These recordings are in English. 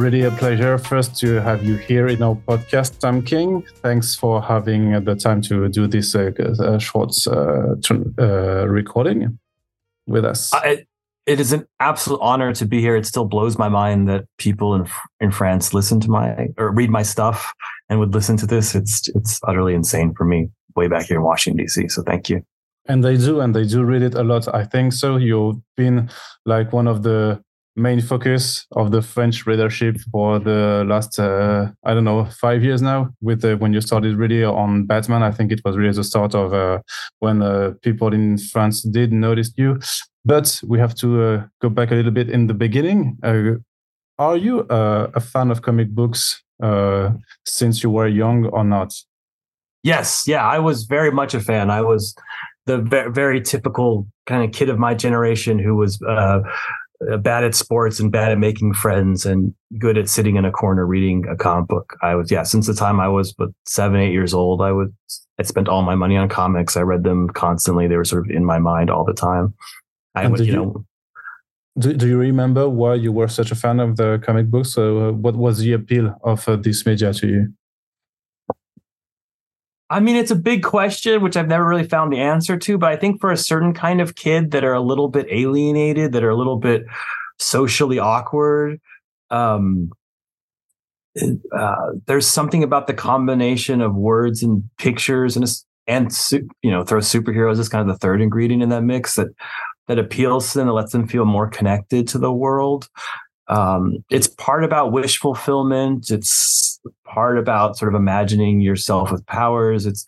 Really a pleasure first to have you here in our podcast, Tom King. Thanks for having the time to do this uh, uh, short uh, uh, recording with us. I, it is an absolute honor to be here. It still blows my mind that people in in France listen to my or read my stuff and would listen to this. It's it's utterly insane for me way back here in Washington D.C. So thank you. And they do, and they do read it a lot. I think so. You've been like one of the main focus of the French readership for the last uh, I don't know five years now. With uh, when you started really on Batman, I think it was really the start of uh, when uh, people in France did notice you. But we have to uh, go back a little bit in the beginning. Are you a fan of comic books since you were young or not? Yes, yeah, I was very much a fan. I was the very typical kind of kid of my generation who was uh, bad at sports and bad at making friends and good at sitting in a corner reading a comic book. I was, yeah, since the time I was but seven, eight years old, I would, I spent all my money on comics. I read them constantly. They were sort of in my mind all the time. I would, you, you know, do, do you remember why you were such a fan of the comic books? So, uh, what was the appeal of uh, this media to you? I mean, it's a big question, which I've never really found the answer to. But I think for a certain kind of kid that are a little bit alienated, that are a little bit socially awkward, um, uh, there's something about the combination of words and pictures and and you know throw superheroes as kind of the third ingredient in that mix that that appeals to them that lets them feel more connected to the world um, it's part about wish fulfillment. It's part about sort of imagining yourself with powers. It's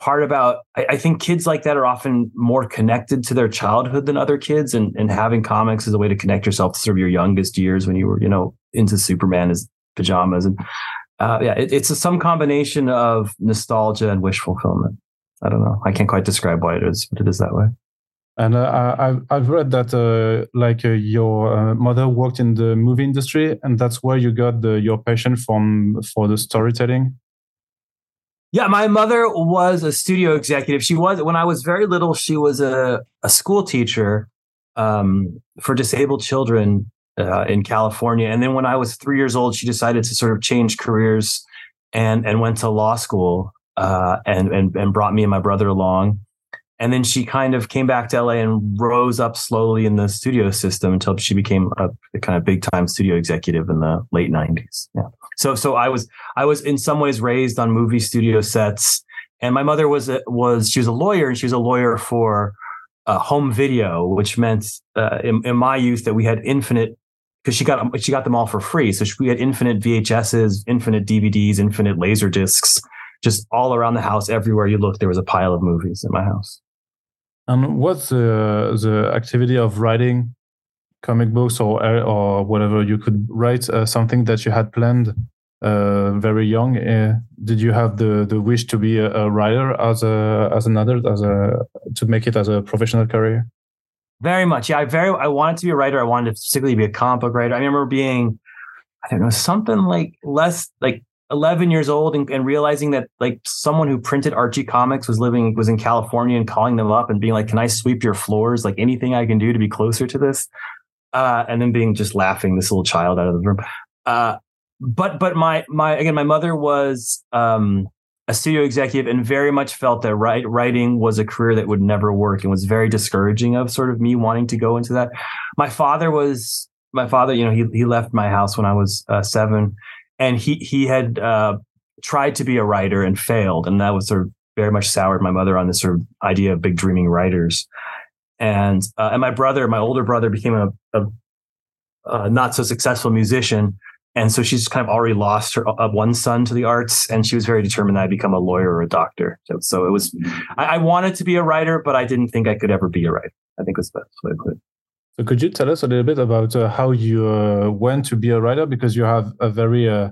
part about I, I, think kids like that are often more connected to their childhood than other kids and, and having comics is a way to connect yourself to sort of your youngest years when you were you know into superman as pajamas and uh, yeah it, it's a, some combination of nostalgia and wish fulfillment i don't know i can't quite describe why it is but it is that way and uh, I've I've read that uh, like uh, your mother worked in the movie industry, and that's where you got the, your passion from for the storytelling. Yeah, my mother was a studio executive. She was when I was very little. She was a a school teacher um, for disabled children uh, in California, and then when I was three years old, she decided to sort of change careers and and went to law school uh, and and and brought me and my brother along and then she kind of came back to LA and rose up slowly in the studio system until she became a, a kind of big time studio executive in the late 90s. Yeah. So so I was I was in some ways raised on movie studio sets and my mother was a, was she was a lawyer and she was a lawyer for uh, home video which meant uh, in, in my youth that we had infinite because she got she got them all for free. So we had infinite VHSs, infinite DVDs, infinite laser discs, just all around the house. Everywhere you looked, there was a pile of movies in my house. And what's the the activity of writing comic books or or whatever you could write uh, something that you had planned uh, very young? Uh, did you have the the wish to be a, a, writer as a as another as a to make it as a professional career? Very much, yeah. I very I wanted to be a writer. I wanted to specifically be a comic book writer. I remember being, I don't know, something like less like 11 years old and, and, realizing that like someone who printed Archie comics was living was in California and calling them up and being like, "Can I sweep your floors? Like anything I can do to be closer to this?" Uh, and then being just laughing this little child out of the room. Uh, but but my my again my mother was um, a studio executive and very much felt that writing was a career that would never work and was very discouraging of sort of me wanting to go into that. My father was my father. You know he he left my house when I was uh, seven and he he had uh, tried to be a writer and failed, and that was sort of very much soured my mother on this sort of idea of big dreaming writers. And uh, and my brother, my older brother, became a, a, a, not so successful musician, and so she's kind of already lost her uh, one son to the arts, and she was very determined that I become a lawyer or a doctor. So, so it was, I, I, wanted to be a writer, but I didn't think I could ever be a writer. I think was the best way to put it. So could you tell us a little bit about uh, how you uh, went to be a writer? Because you have a very uh,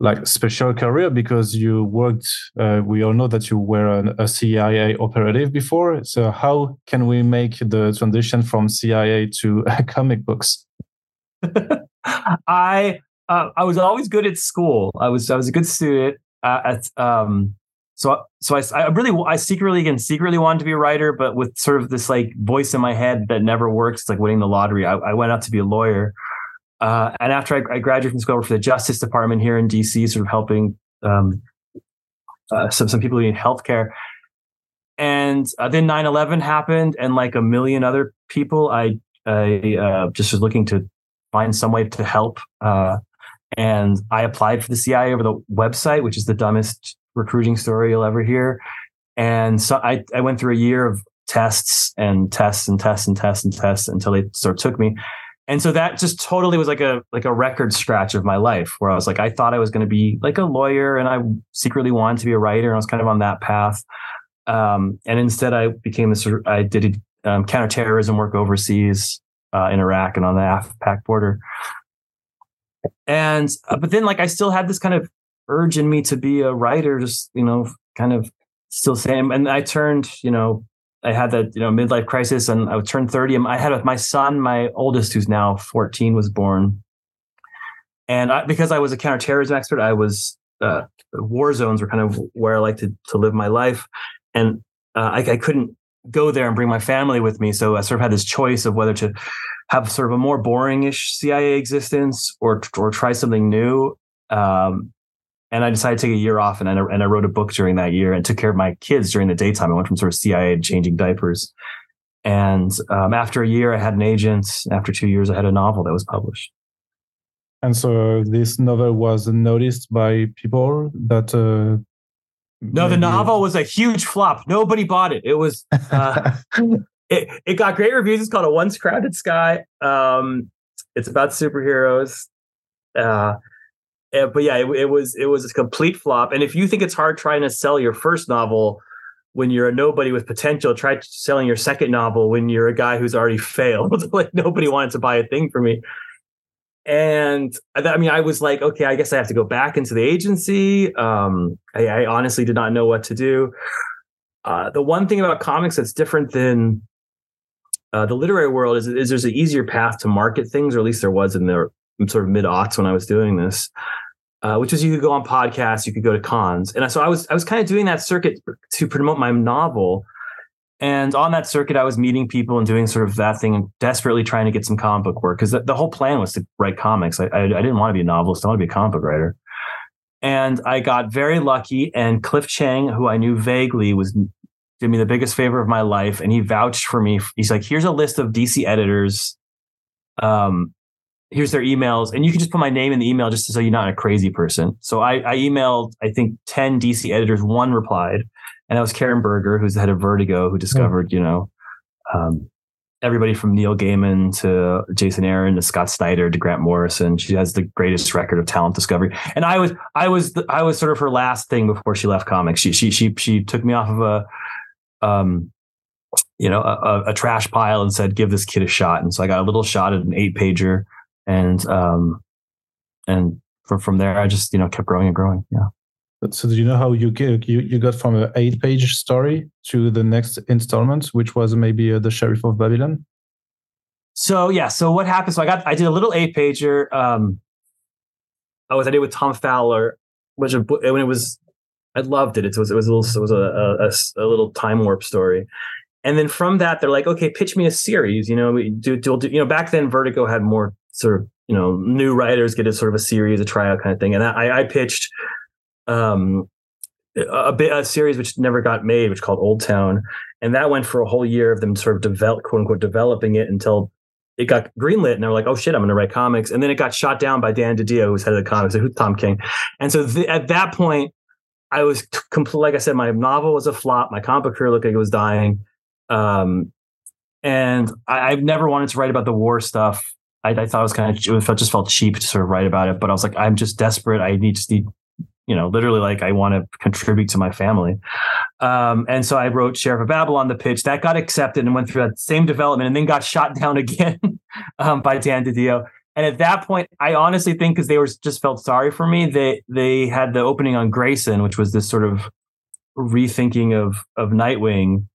like special career because you worked. Uh, we all know that you were an, a CIA operative before. So how can we make the transition from CIA to comic books? I uh, I was always good at school. I was I was a good student uh, at um, so so I, I really I secretly and secretly wanted to be a writer, but with sort of this like voice in my head that never works. It's like winning the lottery. I, I went out to be a lawyer, Uh, and after I, I, graduated from school, I worked for the Justice Department here in DC, sort of helping um, uh, some some people need healthcare. And uh, then 9/11 happened, and like a million other people, I I uh, just was looking to find some way to help. Uh, and I applied for the CIA over the website, which is the dumbest recruiting story you'll ever hear. And so I, I went through a year of tests and tests and tests and tests and tests until they sort of took me. And so that just totally was like a like a record scratch of my life where I was like, I thought I was going to be like a lawyer and I secretly wanted to be a writer. And I was kind of on that path. Um, and instead I became this, I did um, counterterrorism work overseas uh, in Iraq and on the AfPak border. And, uh, but then like I still had this kind of urge in me to be a writer, just, you know, kind of still saying, and I turned, you know, I had that, you know, midlife crisis and I turned 30 I had my son, my oldest, who's now 14 was born. And I, because I was a counterterrorism expert, I was, uh, war zones were kind of where I like to, to live my life. And uh, I, I couldn't go there and bring my family with me. So I sort of had this choice of whether to have sort of a more boringish CIA existence or or try something new. Um, and I decided to take a year off, and I, and I wrote a book during that year and took care of my kids during the daytime. I went from sort of CIA to changing diapers. And um, after a year, I had an agent. After two years, I had a novel that was published. And so this novel was noticed by people that. Uh, no, the novel was a huge flop. Nobody bought it. It was. Uh, it, it got great reviews. It's called A Once Crowded Sky. Um, it's about superheroes. Uh, and, but yeah, it, it, was it was a complete flop. And if you think it's hard trying to sell your first novel when you're a nobody with potential, try selling your second novel when you're a guy who's already failed. like nobody wanted to buy a thing for me. And I mean, I was like, okay, I guess I have to go back into the agency. Um, I, I honestly did not know what to do. Uh, the one thing about comics that's different than uh, the literary world is, is there's an easier path to market things, or at least there was in the sort of mid aughts when I was doing this, uh, which was you could go on podcasts, you could go to cons, and so I was I was kind of doing that circuit to promote my novel. And on that circuit, I was meeting people and doing sort of that thing and desperately trying to get some comic book work because the, the, whole plan was to write comics. I, I, I didn't want to be a novelist, I want to be a comic book writer. And I got very lucky. And Cliff Chiang, who I knew vaguely, was did me the biggest favor of my life, and he vouched for me. He's like, "Here's a list of DC editors. Um, here's their emails, and you can just put my name in the email just to so you're not a crazy person." So I, I emailed, I think, ten DC editors. One replied, and that was Karen Berger, who's the head of Vertigo, who discovered, you know, um, everybody from Neil Gaiman to Jason Aaron to Scott Snyder to Grant Morrison. She has the greatest record of talent discovery. And I was, I was, the, I was sort of her last thing before she left comics. She, she, she, she took me off of a um, you know, a, a, trash pile and said, "Give this kid a shot." And so I got a little shot at an eight pager, and um, and from from there, I just you know kept growing and growing. Yeah. So do you know how you get you, you got from an eight page story to the next installment, which was maybe uh, the Sheriff of Babylon? So yeah, so what happened? So I got I did a little eight pager. Um, I was I did with Tom Fowler, which when it was I loved it. It was it was a little it was a, a, a little time warp story. And then from that, they're like, okay, pitch me a series. You know, do, do, do you know back then Vertigo had more sort of you know new writers get a sort of a series, a tryout kind of thing. And I, I pitched um, a bit a series which never got made, which called Old Town, and that went for a whole year of them sort of develop quote unquote developing it until it got greenlit, and they were like, "Oh shit, I'm going to write comics." And then it got shot down by Dan DiDio, who's head of the comics, who's Tom King. And so th- at that point, I was complete. Like I said, my novel was a flop. My comic career looked like it was dying. Um, and I, have never wanted to write about the war stuff. I, I thought it was kind of it just felt cheap to sort of write about it. But I was like, I'm just desperate. I need need, you know, literally like I want to contribute to my family. Um, and so I wrote Sheriff of Babylon, the pitch that got accepted and went through that same development, and then got shot down again um, by Dan DiDio. And at that point, I honestly think because they were just felt sorry for me, they they had the opening on Grayson, which was this sort of rethinking of of Nightwing,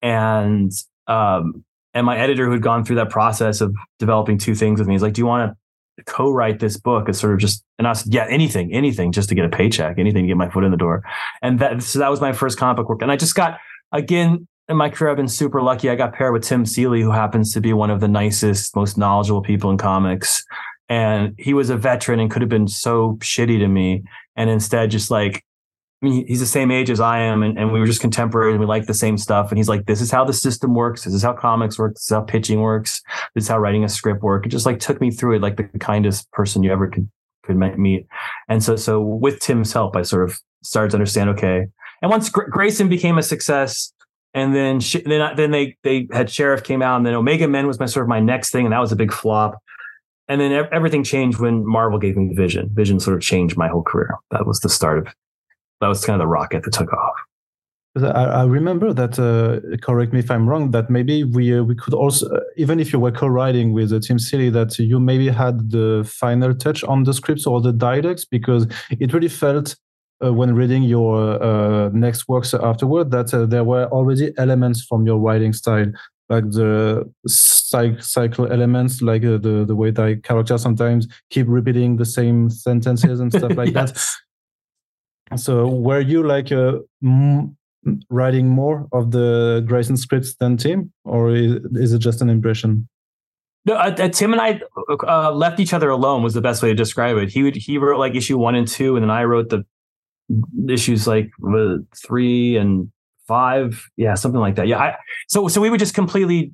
and um, and my editor who had gone through that process of developing two things with me is like, "Do you want to co-write this book?" It's sort of just, and I said, "Yeah, anything, anything, just to get a paycheck, anything to get my foot in the door." And that so that was my first comic book work, and I just got again in my career, I've been super lucky. I got paired with Tim Seeley, who happens to be one of the nicest, most knowledgeable people in comics. and he was a veteran and could have been so shitty to me, and instead just like I mean, he's the same age as I am, and, and we were just contemporaries and we like the same stuff. And he's like, this is how the system works. This is how comics work. This is how pitching works. This is how writing a script work. It just like took me through it like the kindest person you ever could, could meet. And so, so with Tim's help, I sort of started to understand, okay. And once Gr- Grayson became a success, and then, sh- then, then they, they had Sheriff came out and then Omega Men was my sort of my next thing. And that was a big flop. And then everything changed when Marvel gave me Vision. Vision sort of changed my whole career. That was the start of that was kind of the rocket that took off. I, I remember that. Uh, correct me if I'm wrong. That maybe we uh, we could also, uh, even if you were co-writing with uh, Tim Seeley, that you maybe had the final touch on the scripts or the dialogues because it really felt uh, when reading your uh, next works afterward that uh, there were already elements from your writing style, like the cycle elements, like uh, the the way that characters sometimes keep repeating the same sentences and stuff like yes. that. So were you like uh, m- writing more of the Grayson scripts than Tim, or is, is it just an impression? No, uh, uh, Tim and I uh, left each other alone was the best way to describe it. He would he wrote like issue one and two, and then I wrote the issues like uh, three and five, yeah, something like that. Yeah, I, so so we would just completely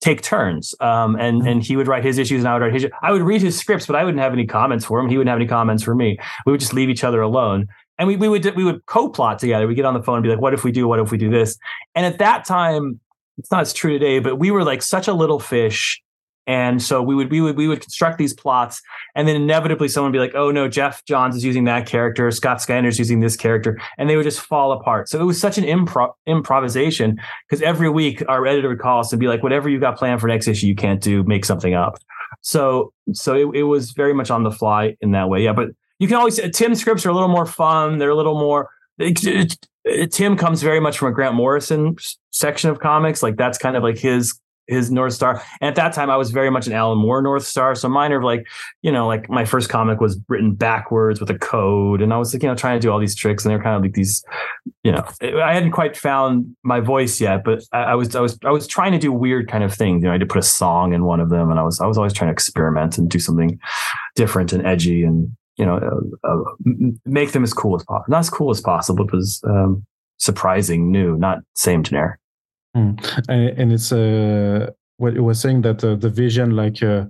take turns. Um, and mm-hmm. and he would write his issues and I would write his. I would read his scripts, but I wouldn't have any comments for him. He wouldn't have any comments for me. We would just leave each other alone and we, we would we would co-plot together. We get on the phone and be like, "What if we do? What if we do this?" And at that time, it's not as true today, but we were like such a little fish, and so we would we would we would construct these plots, and then inevitably someone would be like, "Oh no, Geoff Johns is using that character, Scott Snyder's using this character," and they would just fall apart. So it was such an improv improvisation because every week our editor would call us and be like, "Whatever you got planned for next issue, you can't do. Make something up." So so it, it was very much on the fly in that way. Yeah, but you can always Tim scripts are a little more fun. They're a little more. It, it, Tim comes very much from a Grant Morrison section of comics. Like that's kind of like his his North Star. And at that time, I was very much an Alan Moore North Star. So mine are like, you know, like my first comic was written backwards with a code. And I was like, you know, trying to do all these tricks. And they're kind of like these, you know, I hadn't quite found my voice yet, but I, I, was, I was, I was trying to do weird kind of things. You know, I had to put a song in one of them and I was, I was always trying to experiment and do something different and edgy and, you know, uh, uh, make them as cool as possible. Not as cool as possible, but as um, surprising, new, not same generic. Mm. And, and, it's uh, what you were saying that uh, the vision like uh,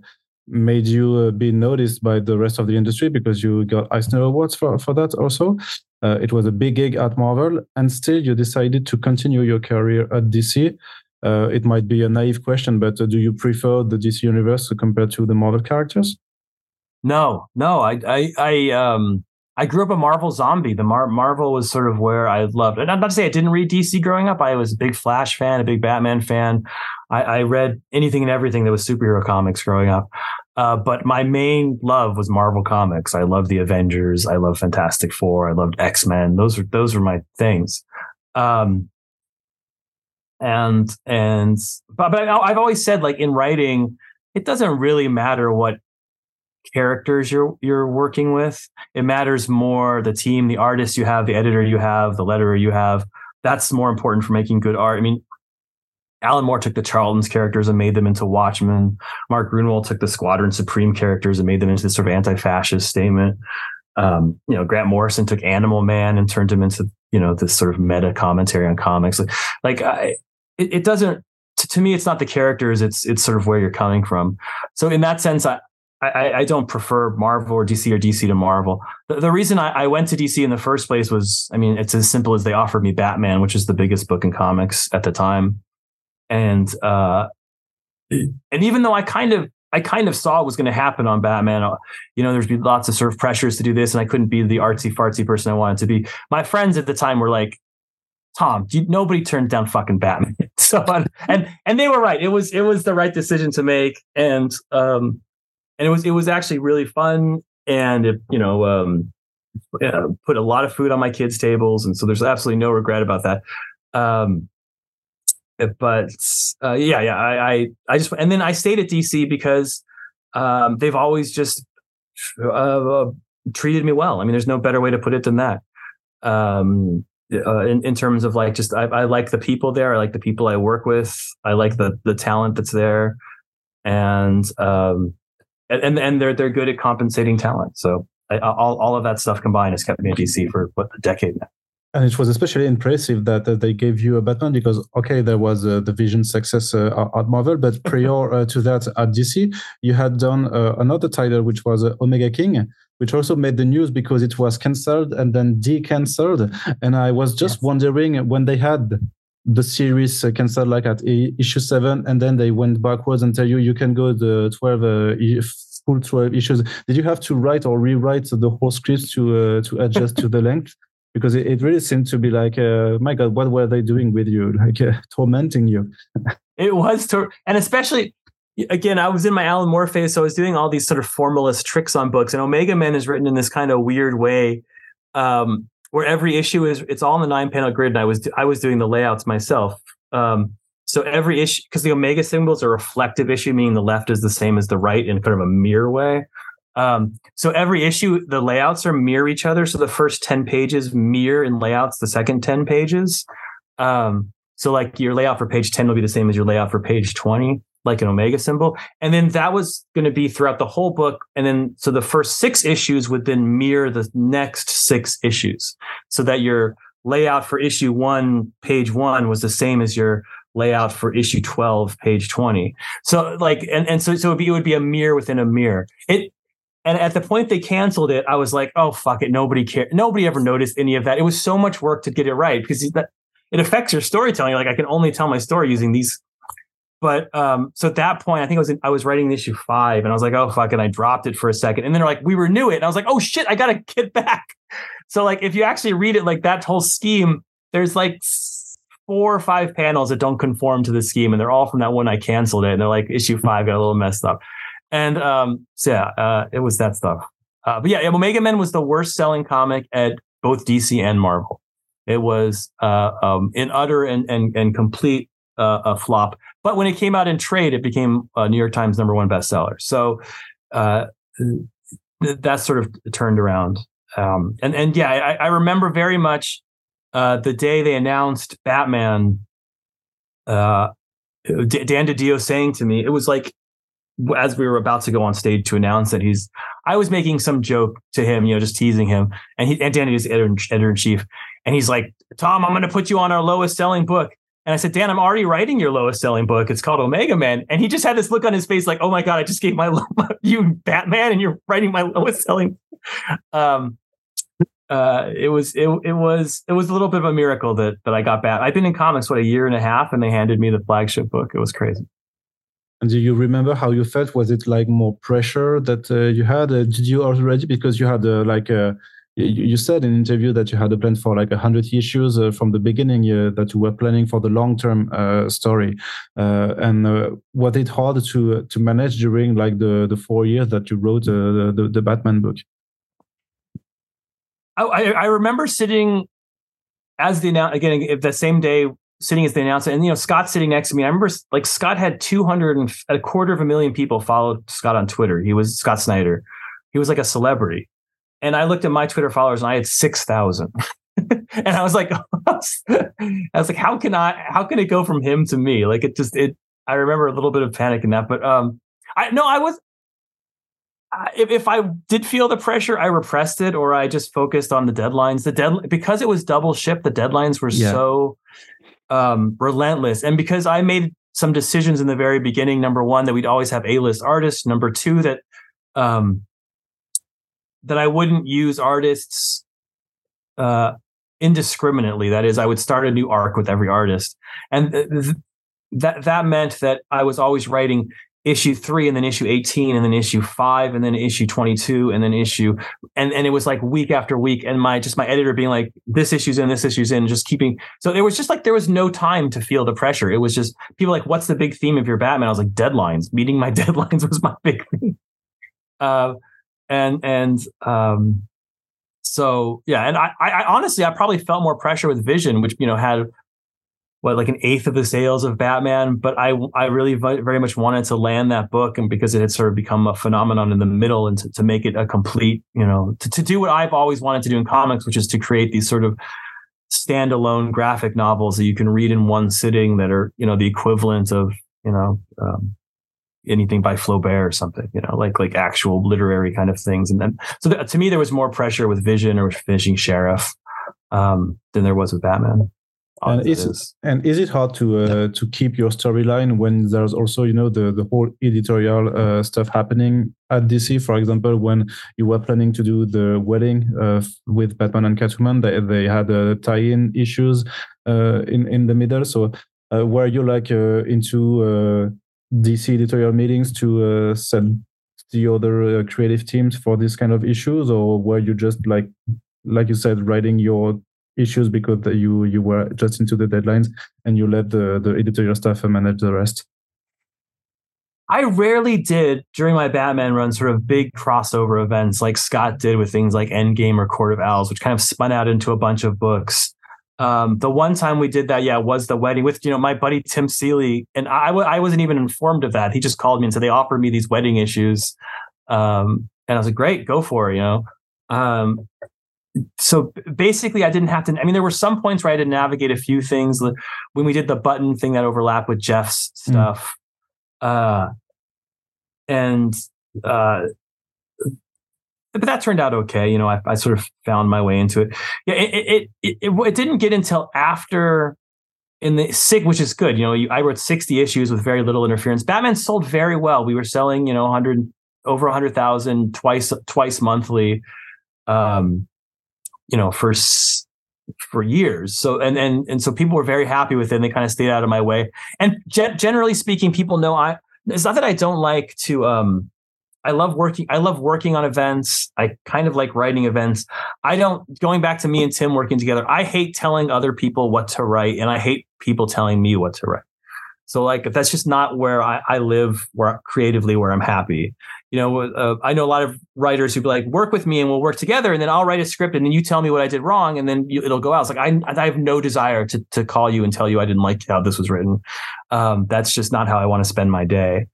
made you uh, be noticed by the rest of the industry because you got Eisner Awards for, for that also. Uh, it was a big gig at Marvel, and still you decided to continue your career at DC. Uh, it might be a naive question, but do you prefer the DC universe compared to the Marvel characters? No, no, I, I, I, um, I grew up a Marvel zombie. The Mar- Marvel was sort of where I loved. And I'm not to say I didn't read DC growing up. I was a big Flash fan, a big Batman fan. I, I read anything and everything that was superhero comics growing up. Uh, but my main love was Marvel comics. I loved the Avengers. I loved Fantastic Four. I loved X Men. Those were those were my things. Um, and and but, but I've always said like in writing, it doesn't really matter what characters you're you're working with. It matters more the team, the artist you have, the editor you have, the letterer you have. That's more important for making good art. I mean, Alan Moore took the Charlton's characters and made them into Watchmen. Mark Gruenwald took the Squadron Supreme characters and made them into this sort of anti-fascist statement. Um, you know, Grant Morrison took Animal Man and turned him into you know this sort of meta commentary on comics. Like, like I, it, it doesn't. To me, it's not the characters; it's it's sort of where you're coming from. So, in that sense, I, I, I, don't prefer Marvel or DC or DC to Marvel. The, the reason I, I, went to DC in the first place was, I mean, it's as simple as they offered me Batman, which is the biggest book in comics at the time, and uh, and even though I kind of I kind of saw what was going to happen on Batman, uh, you know, there's lots of sort of pressures to do this, and I couldn't be the artsy fartsy person I wanted to be. My friends at the time were like, Tom, you, nobody turned down fucking Batman. so and and they were right. It was it was the right decision to make, and um, and it was it was actually really fun and it you know um, yeah, put a lot of food on my kids' tables, and so there's absolutely no regret about that. Um, but uh, yeah, yeah, I, I, I just and then I stayed at DC because um, they've always just uh, uh, treated me well. I mean, there's no better way to put it than that. Um, uh, in, in terms of like just I, I like the people there. I like the people I work with. I like the the talent that's there, and um, and and they're they're good at compensating talent. So I, all all of that stuff combined has kept me at DC for what a decade now. And it was especially impressive that uh, they gave you a Batman because, okay, there was uh, the Vision success uh, at Marvel, but prior uh, to that at DC, you had done uh, another title, which was uh, Omega King, which also made the news because it was cancelled and then de-cancelled. And I was just yes. wondering when they had the series cancelled like at issue seven, and then they went backwards and tell you you can go the 12 full 12 issues. Did you have to write or rewrite the whole script to to adjust to the length? because it, it really seemed to be like, uh, my God, what were they doing with you? Like uh, tormenting you. it was, tor- and especially again, I was in my Alan Moore phase, so I was doing all these sort of formalist tricks on books. And Omega Men is written in this kind of weird way, um, where every issue is it's all in the nine panel grid, and I was I was doing the layouts myself. Um, so every issue, because the Omega symbols are reflective issue, meaning the left is the same as the right in kind of a mirror way. Um, so every issue, the layouts are mirror each other. So the first 10 pages mirror in layouts the second 10 pages. Um, so like your layout for page 10 will be the same as your layout for page 20, like an omega symbol. And then that was going to be throughout the whole book. And then so the first six issues would then mirror the next six issues so that your layout for issue one, page one was the same as your layout for issue 12 page 20 so like and, and so so it would, be, it would be a mirror within a mirror it and at the point they canceled it, I was like, oh, fuck it. Nobody cared. Nobody ever noticed any of that. It was so much work to get it right because that, it affects your storytelling. Like I can only tell my story using these. But um, so at that point, I think I was in, I was writing issue five, and I was like, oh fuck, and I dropped it for a second, and then they're like, we renew it, and I was like, oh shit, I gotta get back. So like, if you actually read it, like that whole scheme, there's like four or five panels that don't conform to the scheme, and they're all from that one I canceled it, and they're like, issue five got a little messed up. And um, so yeah, uh, it was that stuff. Uh, but yeah, Omega Men was the worst selling comic at both DC and Marvel. It was uh, um, in utter and and, and complete uh, a flop. But when it came out in trade, it became a New York Times number one bestseller. So uh, th- that sort of turned around. Um, and and yeah, I, I remember very much uh, the day they announced Batman. Uh, Dan DiDio saying to me, it was like as we were about to go on stage to announce that he's, I was making some joke to him, you know, just teasing him. And he, and is editor in chief. And he's like, Tom, I'm going to put you on our lowest selling book. And I said, Dan, I'm already writing your lowest selling book. It's called Omega Man. And he just had this look on his face like, oh my God, I just gave my, you Batman and you're writing my lowest selling. Um, uh, it was, it, it was, it was a little bit of a miracle that, that I got back. I've been in comics, what, a year and a half and they handed me the flagship book. It was crazy. And do you remember how you felt? Was it like more pressure that uh, you had? Uh, did you already because you had uh, like uh, you, said in an interview that you had a plan for like hundred issues uh, from the beginning uh, that you were planning for the long term uh, story. Uh, and uh, was it hard to to manage during like the the four years that you wrote the, the, Batman book? I, I remember sitting as the again if the same day sitting as the announcer, and you know Scott sitting next to me. I remember like Scott had two hundred and a quarter of a million people followed Scott on Twitter. He was Scott Snyder. He was like a celebrity, and I looked at my Twitter followers and I had six thousand. and I was like, I was like, how can I? How can it go from him to me? Like it just it. I remember a little bit of panic in that, but um, I no, I was. If, if I did feel the pressure, I repressed it, or I just focused on the deadlines. The dead because it was double ship. The deadlines were yeah. so um, relentless. And because I made some decisions in the very beginning, number one, that we'd always have A-list artists. Number two, that um, that I wouldn't use artists uh, indiscriminately. That is, I would start a new arc with every artist, and th- that that meant that I was always writing issue three and then issue 18 and then issue five and then issue 22 and then issue and and it was like week after week and my just my editor being like this issue's in this issue's in just keeping so there was just like there was no time to feel the pressure. It was just people like what's the big theme of your batman? I was like deadlines. Meeting my deadlines was my big thing uh and and um so yeah and I, I honestly i probably felt more pressure with vision which you know had what like an eighth of the sales of Batman, but I I really very much wanted to land that book, and because it had sort of become a phenomenon in the middle, and to, to make it a complete, you know, to, to do what I've always wanted to do in comics, which is to create these sort of standalone graphic novels that you can read in one sitting that are you know the equivalent of you know um, anything by Flaubert or something, you know, like like actual literary kind of things. And then so th- to me, there was more pressure with Vision or finishing Sheriff um, than there was with Batman. And is, is, and is it hard to uh, to keep your storyline when there's also you know the the whole editorial uh, stuff happening at DC? For example, when you were planning to do the wedding uh, with Batman and Catwoman, they they had uh, tie-in issues uh, in in the middle. So uh, were you like into DC editorial meetings to uh, send the other uh, creative teams for these kind of issues, or were you just like like you said, writing your issues because you you were just into the deadlines and you let the the editorial staff manage the rest I rarely did during my Batman run sort of big crossover events like Scott did with things like Endgame or Court of Owls, which kind of spun out into a bunch of books. Um, the one time we did that, yeah, was the wedding with you know my buddy Tim Seeley, and I w- I wasn't even informed of that. He just called me and said they offered me these wedding issues, um, and I was like, great, go for it, you know. Um, so basically i didn't have to i mean there were some points where i had to navigate a few things when we did the button thing that overlapped with Geoff's hmm. stuff mm. uh and uh but that turned out okay you know I, I, sort of found my way into it yeah it it, it it, it didn't get until after in the sick which is good you know you, i wrote 60 issues with very little interference batman sold very well we were selling you know 100 over 100000 twice twice monthly um you know, for for years. So and and and so people were very happy with it. and They kind of stayed out of my way. And ge- generally speaking, people know I. It's not that I don't like to. um I love working. I love working on events. I kind of like writing events. I don't going back to me and Tim working together. I hate telling other people what to write, and I hate people telling me what to write. So like if that's just not where I, I live where creatively where I'm happy. You know, uh, I know a lot of writers who be like, work with me and we'll work together, and then I'll write a script, and then you tell me what I did wrong, and then you, it'll go out. It's like I, I have no desire to to call you and tell you I didn't like how this was written. Um, that's just not how I want to spend my day.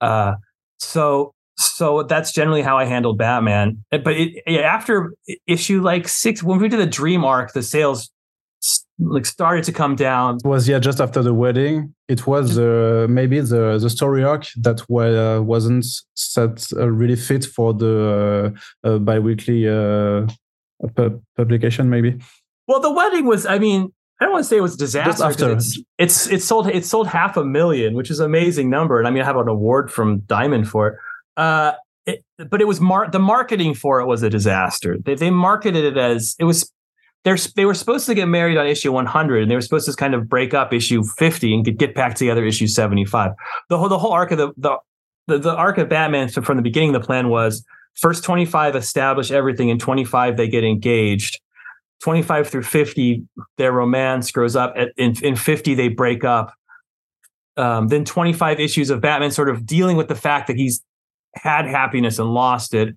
Uh, so so that's generally how I handled Batman. But it, after issue like six, when we did the Dream arc, the sales like started to come down. It was yeah, just after the wedding. It was uh, maybe the the story arc that uh, wasn't set uh, really fit for the uh, uh biweekly uh, pu- publication. Maybe. Well, the wedding was. I mean, I don't want to say it was a disaster. after. It's, it's it's sold it sold half a million, which is an amazing number, and I mean I have an award from Diamond for it. Uh, it, but it was mar- the marketing for it was a disaster. They, they marketed it as it was they're, they were supposed to get married on issue 100 and they were supposed to kind of break up issue 50 and get back together issue 75 the whole the whole arc of the the the, the arc of batman from the beginning the plan was first 25 establish everything and 25 they get engaged. 25 through 50 their romance grows up At, in, in 50 they break up. Um, then 25 issues of batman sort of dealing with the fact that he's had happiness and lost it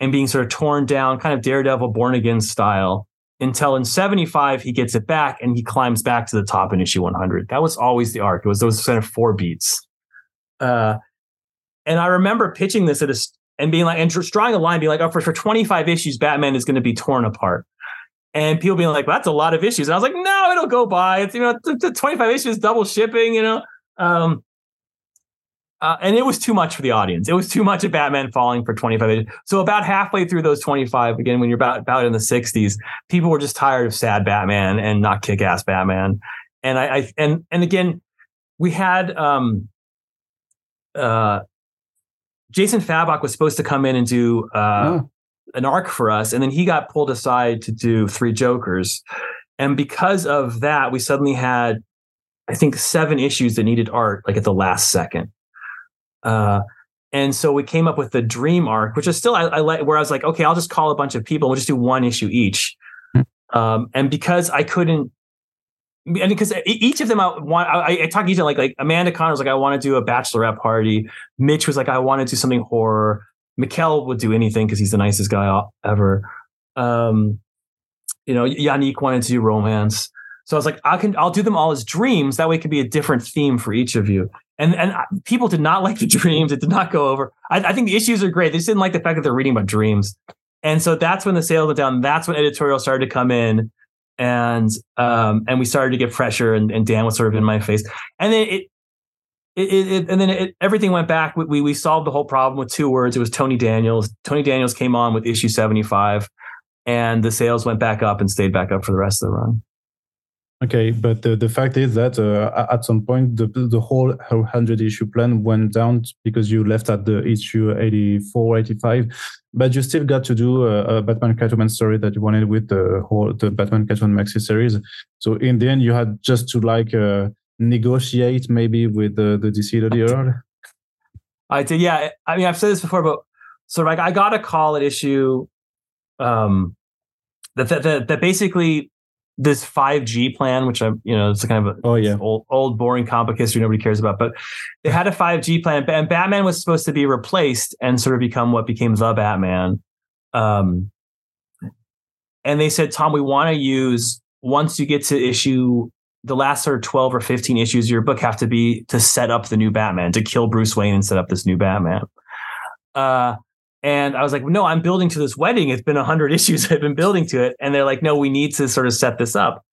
and being sort of torn down kind of daredevil born again style until in 75 he gets it back and he climbs back to the top in issue 100 that was always the arc. It was those kind of four beats. Uh, and i remember pitching this at a and being like and drawing a line being like oh for, for 25 issues batman is going to be torn apart. And people being like well, that's a lot of issues. And i was like no it'll go by. It's you know 25 issues double shipping you know? Um, uh, and it was too much for the audience. It was too much of Batman falling for 25. So about halfway through those 25, again, when you're about, about in the 60s, people were just tired of sad Batman and not kick-ass Batman. And I, I and and again, we had um uh Jason Fabok was supposed to come in and do uh oh. an arc for us, and then he got pulled aside to do three Jokers. And because of that, we suddenly had I think seven issues that needed art like at the last second. Uh, and so we came up with the dream arc, which is still I, I like where I was like, okay, I'll just call a bunch of people. We'll just do one issue each. Hmm. Um, and because I couldn't, and because each of them I want, I, I talked to each of like like Amanda Conner was like, I want to do a bachelorette party. Mitch was like, I want to do something horror. Mikel would do anything because he's the nicest guy ever. Um, you know, Yanick wanted to do romance. So I was like, I can, I'll do them all as dreams. That way, it could be a different theme for each of you and and people did not like the dreams. It did not go over. I, I, think the issues are great. They just didn't like the fact that they're reading about dreams, and so that's when the sales went down. That's when editorial started to come in, and um and we started to get pressure, and, and Dan was sort of in my face, and then it it, it, and then it, everything went back. We we solved the whole problem with two words. It was Tony Daniels. Tony Daniels came on with issue seventy five, and the sales went back up and stayed back up for the rest of the run. Okay, but the, the fact is that uh, at some point the the whole 100 issue plan went down because you left at the issue 84, 85, but you still got to do a, a Batman Catwoman story that you wanted with the whole the Batman Catwoman maxi series. So in the end, you had just to like uh, negotiate maybe with the the DC editor. I did, yeah. I mean, I've said this before, but so like I got a call at issue um, that, that that that basically this 5G plan, which I'm, you know, it's kind of a oh yeah old old boring comic history nobody cares about, but they had a 5G plan, and Batman was supposed to be replaced and sort of become what became the Batman. Um, and they said, Tom, we want to use once you get to issue the last sort of 12 or 15 issues of your book have to be to set up the new Batman, to kill Bruce Wayne and set up this new Batman. Uh, and I was like, no, I'm building to this wedding. It's been 100 issues I've been building to it. And they're like, no, we need to sort of set this up.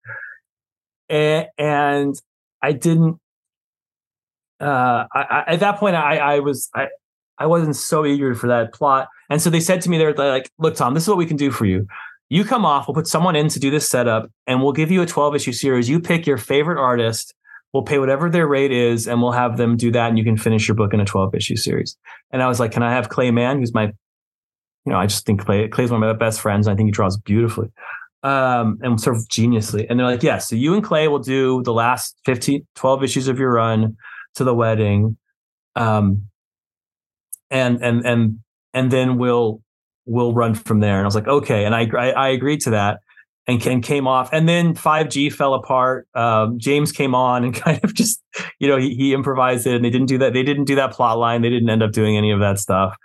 And, and I didn't, uh, I, I, at that point, I, I was, I, I wasn't so eager for that plot. And so they said to me, they're like, look, Tom, this is what we can do for you. You come off, we'll put someone in to do this setup, and we'll give you a 12 issue series. You pick your favorite artist we'll pay whatever their rate is and we'll have them do that and you can finish your book in a 12 issue series and i was like can i have clay mann who's my you know, I just think Clay Clay's one of my best friends. And I think he draws beautifully. Um, and sort of geniusly. And they're like, yeah, so you and Clay will do the last 15, 12 issues of your run to the wedding. Um, and, and, and, and then we'll, we'll run from there. And I was like, okay. And I, I, I agreed to that and, and came off. And then 5G fell apart. Um, James came on and kind of just, you know, he, he improvised it and they didn't do that. They didn't do that plot line. They didn't end up doing any of that stuff.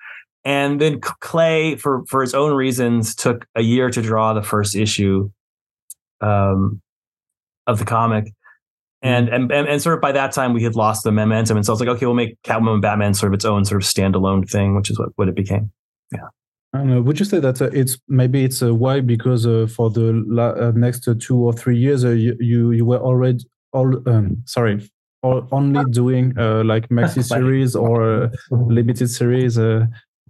And then Clay, for for his own reasons, took a year to draw the first issue um, of the comic. And, and and and sort of by that time we had lost the momentum, and so I was like, okay, we'll make Catwoman and Batman sort of its own sort of standalone thing, which is what, what it became. Yeah. And uh, would you say that uh, it's maybe it's uh, why because uh, for the la- uh, next uh, two or three years you, you, you were already all um, sorry only doing like maxi series or limited series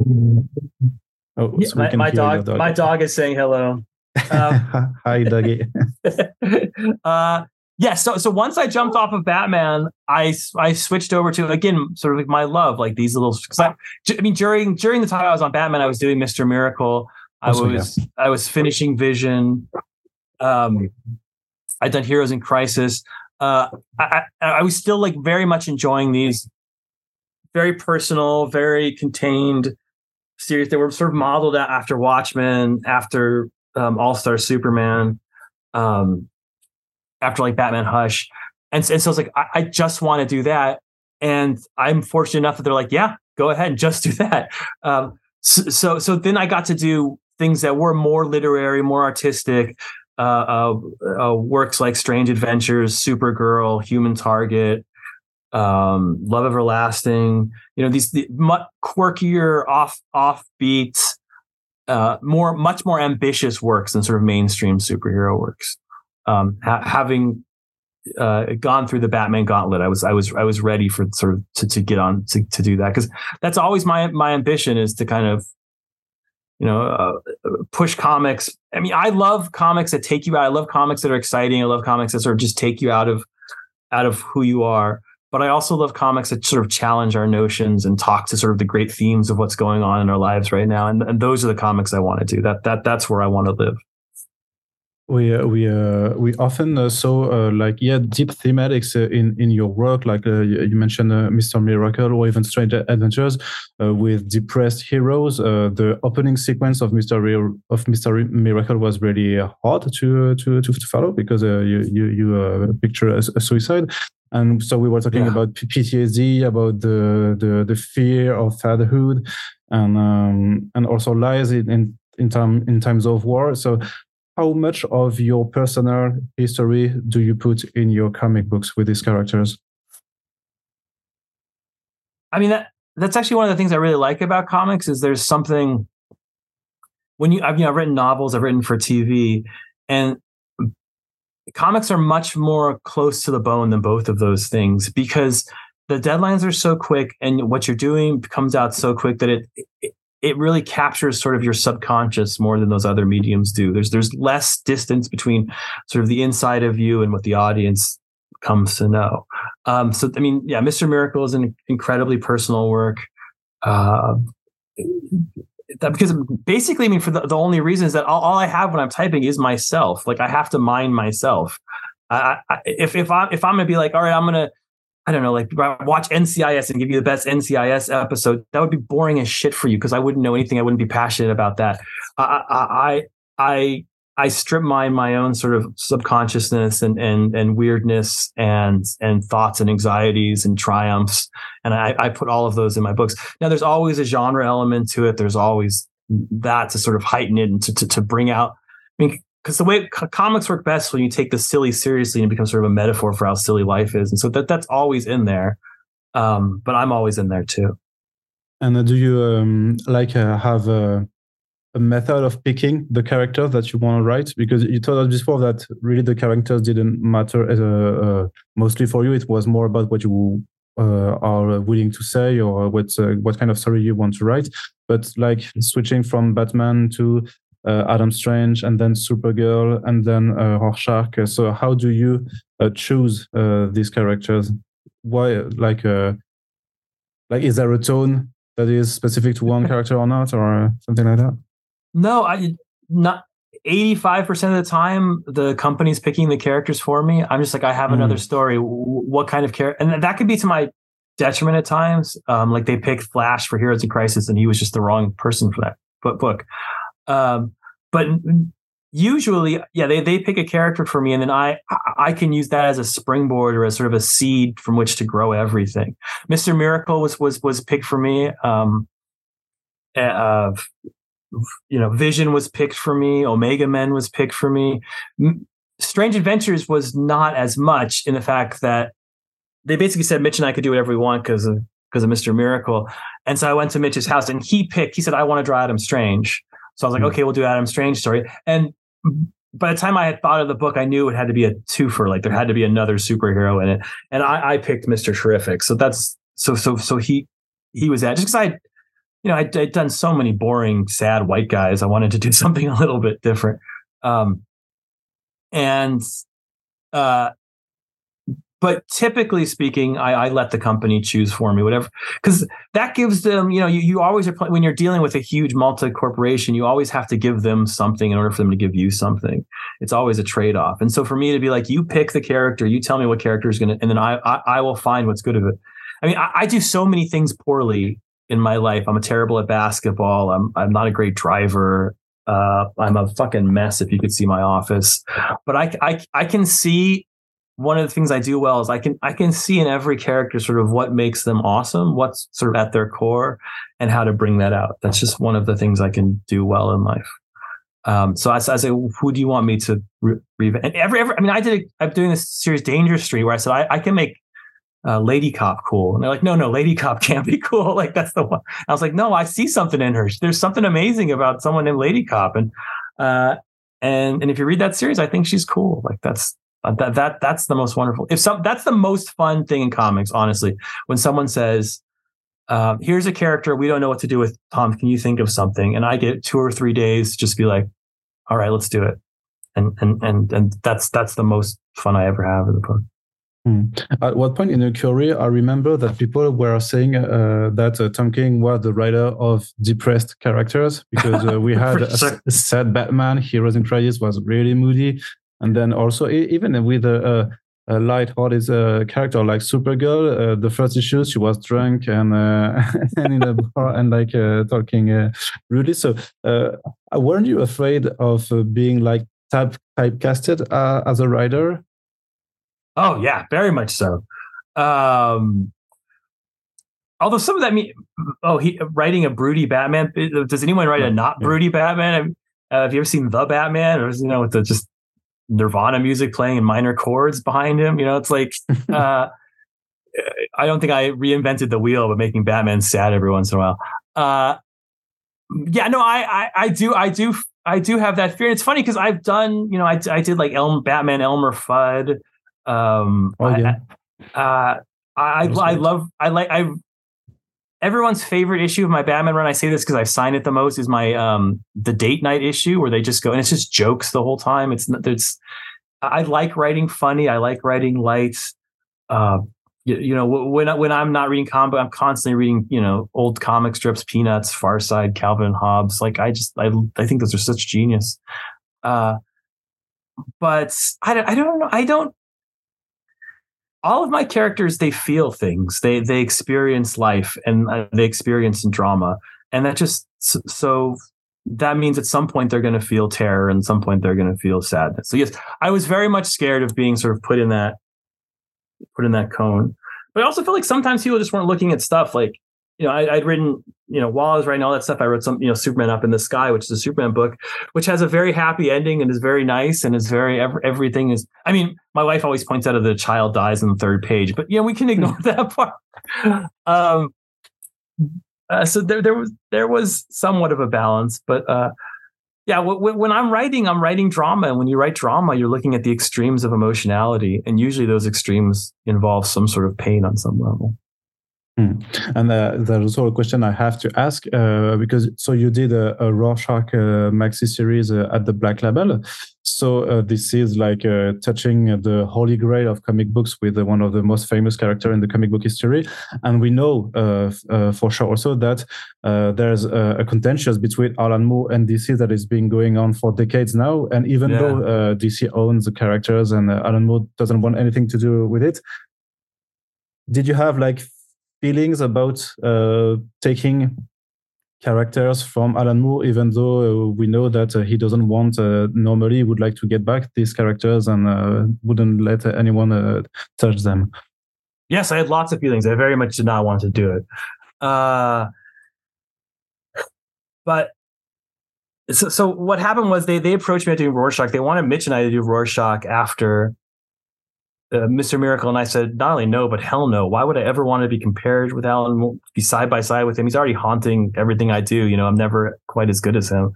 Oh, so my, my dog, dog, my dog is saying hello. Um, Hi, Dougie. uh, yeah, so so once I jumped off of Batman, I I switched over to again sort of like my love, like these little. I, I, mean, during during the time I was on Batman, I was doing Mister Miracle. I also, was yeah. I was finishing Vision. Um, I'd done Heroes in Crisis. Uh, I, I, I was still like very much enjoying these very personal, very contained series that were sort of modeled after Watchmen, after um, All Star Superman, um, after like Batman Hush, and, and so it's like I, I just want to do that, and I'm fortunate enough that they're like, yeah, go ahead and just do that. Um, so, so, then I got to do things that were more literary, more artistic. Uh, uh, uh, works like Strange Adventures, Supergirl, Human Target, um, Love Everlasting. You know these the much quirkier, off offbeat, uh, more much more ambitious works than sort of mainstream superhero works. Um, ha- having uh, gone through the Batman gauntlet, I was I was I was ready for sort of to, to get on to, to do that because that's always my my ambition is to kind of you know uh, push comics. I mean, I love comics that take you out. I love comics that are exciting. I love comics that sort of just take you out of out of who you are but I also love comics that sort of challenge our notions and talk to sort of the great themes of what's going on in our lives right now. And, and those are the comics I want to do. That that that's where I want to live. We uh, we uh, we often uh, saw uh, like yeah deep thematics uh, in in your work like uh, you mentioned Mr. Miracle or even Strange Adventures with depressed heroes. the opening sequence of Mr. Re- of Mr. Miracle was really hard to to to, follow because you you you picture a, a suicide and so we were talking yeah. about PTSD, about the, the the fear of fatherhood, and um, and also lies in in in, time, in times of war. So, how much of your personal history do you put in your comic books with these characters? I mean that that's actually one of the things I really like about comics is there's something when you I've you know I've written novels, I've written for TV, and comics are much more close to the bone than both of those things because the deadlines are so quick and what you're doing comes out so quick that it, it really captures sort of your subconscious more than those other mediums do. There's there's less distance between sort of the inside of you and what the audience comes to know. Um, so I mean, yeah, Mr. Miracle is an incredibly personal work. Uh, because basically, I mean, for the, the only reason is that all, all, I have when I'm typing is myself. Like I have to mind myself. I, I, if if I if I'm gonna be like, all right, I'm gonna I don't know, like watch NCIS and give you the best NCIS episode. That would be boring as shit for you because I wouldn't know anything. I wouldn't be passionate about that. I, I, I, I strip mine my own sort of subconsciousness and and and weirdness and and thoughts and anxieties and triumphs, and I, I put all of those in my books. Now, there's always a genre element to it. There's always that to sort of heighten it and to to, to bring out. I mean, because the way comics work best when you take the silly seriously and it becomes sort of a metaphor for how silly life is, and so that that's always in there. Um, but I'm always in there too. And uh, do you um, like uh, have a, a, method of picking the characters that you want to write? Because you told us before that really the characters didn't matter as a, uh, mostly for you. It was more about what you uh, are willing to say or what uh, what kind of story you want to write. But like switching from Batman to uh, Adam Strange, and then Supergirl, and then uh, Rorschach. So how do you uh, choose these characters? Why, like, like is there a tone that is specific to one character or not, or something like that? No, I not 85% of the time the company's picking the characters for me i'm just like i have another mm. story what kind of character and that could be to my detriment at times um, like they picked flash for heroes in crisis and he was just the wrong person for that book um, but usually, yeah, they, they pick a character for me and then I, I can use that as a springboard or as sort of a seed from which to grow everything. Mr. Miracle was, was, was picked for me. Um, uh, you know, Vision was picked for me. Omega Men was picked for me. Strange Adventures was not as much in the fact that they basically said Mitch and I could do whatever we want because of because of Mr. Miracle. And so I went to Mitch's house and he picked, he said, I want to draw Adam Strange. So I was like, mm-hmm. okay, we'll do Adam Strange story. And by the time I had thought of the book, I knew it had to be a twofer. Like there had to be another superhero in it. And I, I picked Mr. Terrific. So that's so so so he he was that just because I, you know, I, I'd done so many boring, sad white guys. I wanted to do something a little bit different. Um, and uh, but typically speaking, I, I, let the company choose for me, whatever, because that gives them, you know, you, you always are when you're dealing with a huge multi corporation, you always have to give them something in order for them to give you something. It's always a trade off. And so for me to be like, you pick the character, you tell me what character is going to, and then I, I, I will find what's good of it. I mean, I, I do so many things poorly in my life. I'm a terrible at basketball. I'm, I'm not a great driver. Uh, I'm a fucking mess if you could see my office, but I, I, I can see one of the things I do well is I can I can see in every character sort of what makes them awesome, what's sort of at their core, and how to bring that out. That's just one of the things I can do well in life. Um, so I, I say, who do you want me to re- revamp? And every, every, I mean, I did, a, I'm doing this series Danger Street where I said I, I can make uh, Lady Cop cool, and they're like, no, no, Lady Cop can't be cool. Like that's the one. I was like, no, I see something in her. There's something amazing about someone named Lady Cop, and uh, and and if you read that series, I think she's cool. Like that's uh, that that that's the most wonderful. If some that's the most fun thing in comics, honestly, when someone says, uh, "Here's a character we don't know what to do with." Tom, can you think of something? And I get two or three days, just be like, "All right, let's do it." And and and and that's that's the most fun I ever have in the book. Hmm. At what point in your career, I remember that people were saying uh, that uh, Tom King was the writer of depressed characters because uh, we had a, a, sad Batman. Heroes in Crisis was really moody and then also even with a, a, a light-hearted uh, character like Supergirl, uh, the first issue she was drunk and uh, and in a bar and like uh, talking uh, rudely. So, uh, weren't you afraid of being like type typecasted as a writer? Oh yeah, very much so. Um, although some of that mean, oh, he writing a broody Batman. Does anyone write a not broody. Batman? Uh, have you ever seen the Batman, or you know, with the just Nirvana music playing in minor chords behind him. You know, it's like uh, I don't think I reinvented the wheel, but making Batman sad every once in a while. Uh, yeah, no, I, I, I do, I do, I do have that fear. It's funny because I've done, you know, I, I did like Elm, Batman, Elmer Fudd. Um, oh, yeah. I, uh, I, I love I like I everyone's favorite issue of my Batman run. I say this because I sign it the most is my um the date night issue where they just go and it's just jokes the whole time. It's not, it's I like writing funny. I like writing light. Uh, you, you know when when I'm not reading comic, I'm constantly reading you know old comic strips, Peanuts, Far Side, Calvin and Hobbes. Like I just I I think those are such genius. Uh, but I don't I don't know I don't all of my characters they feel things. They they experience life and uh, they experience drama. And that just so, so that means at some point they're going to feel terror and some point they're going to feel sadness. So yes i was very much scared of being sort of put in that put in that cone. But i also feel like sometimes people just weren't looking at stuff like you know, I, would written, you know, while I was writing all that stuff, I wrote some, you know, Superman Up in the Sky, which is a Superman book, which has a very happy ending and is very nice and is very every, everything is. I mean, my wife always points out that the child dies in the third page, but you know, we can ignore that part. Um, uh, so there, there was there was somewhat of a balance, but uh, yeah, w- w- when I'm writing, I'm writing drama, and when you write drama, you're looking at the extremes of emotionality, and usually those extremes involve some sort of pain on some level. Mm. And uh, there's also a question I have to ask uh, because so you did a, a Rorschach uh, maxi series uh, at the Black Label. So uh, this is like uh, touching the holy grail of comic books with one of the most famous character in the comic book history. And we know for sure also that there's a, a contentious between Alan Moore and DC that is being going on for decades now. And even yeah. though DC owns the characters and Alan Moore doesn't want anything to do with it, did you have like feelings about uh, taking characters from Alan Moore, even though uh, we know that uh, he doesn't want, uh, normally would like to get back these characters and uh, wouldn't let anyone uh, touch them. Yes, I had lots of feelings. I very much did not want to do it. but so, so what happened was they they approached me to do Rorschach. They wanted Mitch and I to do Rorschach after uh, Mr. Miracle, and I said, not only no, but hell no. Why would I ever want to be compared with Alan, be side by side with him? He's already haunting everything I do. You know, I'm never quite as good as him.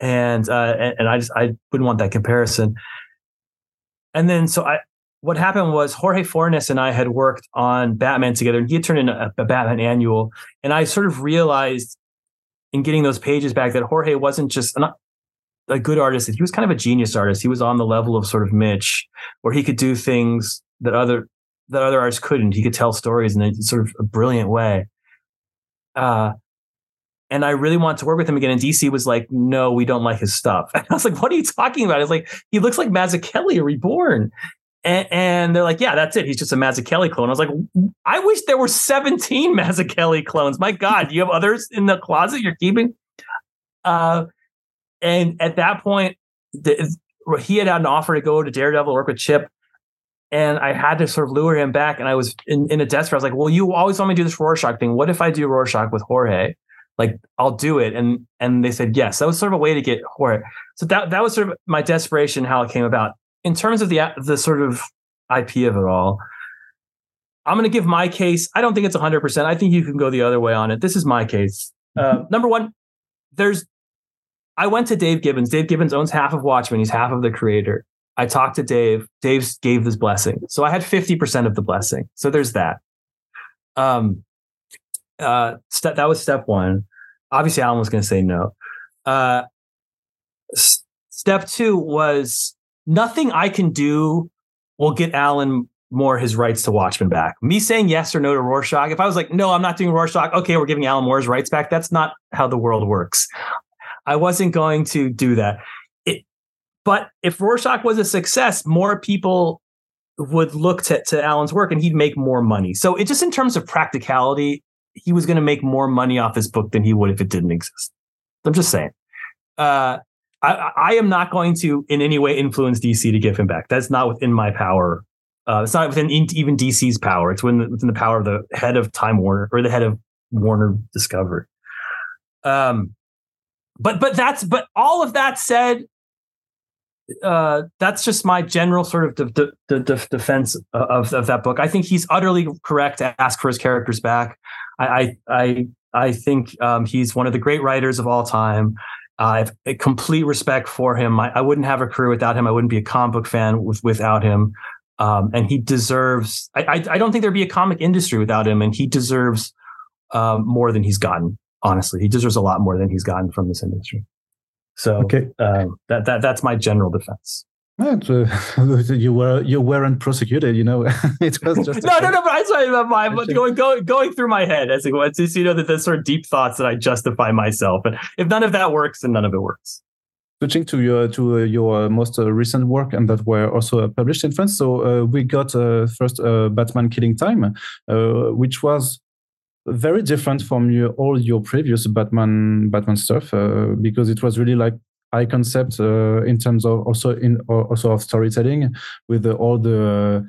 And, uh, and, and I just, I wouldn't want that comparison. And then, so I, what happened was Jorge Fornes and I had worked on Batman together, and he had turned in a, a Batman annual. And I sort of realized in getting those pages back that Jorge wasn't just, not, a good artist. He was kind of a genius artist. He was on the level of sort of Mitch, where he could do things that other that other artists couldn't. He could tell stories in a sort of a brilliant way. Uh, and I really wanted to work with him again. And DC was like, "No, we don't like his stuff." And I was like, "What are you talking about?" It's like he looks like Mazzucchelli reborn. And, and, they're like, "Yeah, that's it. He's just a Mazzucchelli clone." I was like, "I wish there were 17 Mazzucchelli clones. My God, do you have others in the closet you're keeping." Uh, and at that point, the, he had had an offer to go to Daredevil work with Chip. And I had to sort of lure him back. And I was in, in a desperate, I was like, well, you always want me to do this Rorschach thing. What if I do Rorschach with Jorge? Like, I'll do it. And and they said yes. That was sort of a way to get Jorge. So that that was sort of my desperation, how it came about. In terms of the the sort of IP of it all, I'm going to give my case. I don't think it's 100%. I think you can go the other way on it. This is my case. Uh, number one, there's I went to Dave Gibbons. Dave Gibbons owns half of Watchmen. He's half of the creator. I talked to Dave. Dave gave this blessing. So I had 50% of the blessing. So there's that. Um, uh, step, that was step one. Obviously, Alan was going to say no. Uh, s- step two was nothing I can do will get Alan Moore his rights to Watchmen back. Me saying yes or no to Rorschach, if I was like, no, I'm not doing Rorschach, okay, we're giving Alan Moore his rights back. That's not how the world works. I wasn't going to do that. It, but if Rorschach was a success, more people would look to, to Alan's work and he'd make more money. So it just in terms of practicality, he was going to make more money off his book than he would if it didn't exist. I'm just saying. Uh, I, I, am not going to in any way influence DC to give him back. That's not within my power. Uh, it's not within even DC's power. It's within, within the power of the head of Time Warner or the head of Warner Discovery. Um, but but that's but all of that said uh, that's just my general sort of de- de- de- defense of, of that book. I think he's utterly correct to ask for his characters back. I I I, think um, he's one of the great writers of all time. I have complete respect for him. I, I, wouldn't have a career without him. I wouldn't be a comic book fan with, without him. Um, and he deserves. I, I, I don't think there'd be a comic industry without him, and he deserves um, more than he's gotten. Honestly, he deserves a lot more than he's gotten from this industry. So Okay. um, that that that's my general defense. It, uh, you were you weren't prosecuted, you know. it was just no, no, no. But I'm sorry about my but going going going through my head as it was. Just, you know that the sort of deep thoughts that I justify myself, and if none of that works, then none of it works. Switching to your to uh, your uh, most uh, recent work and that were also published in France. So uh, we got uh, first uh, Batman Killing Time, uh, which was very different from your, all your previous Batman Batman stuff uh, because it was really like high concept uh, in terms of also in also of storytelling with all the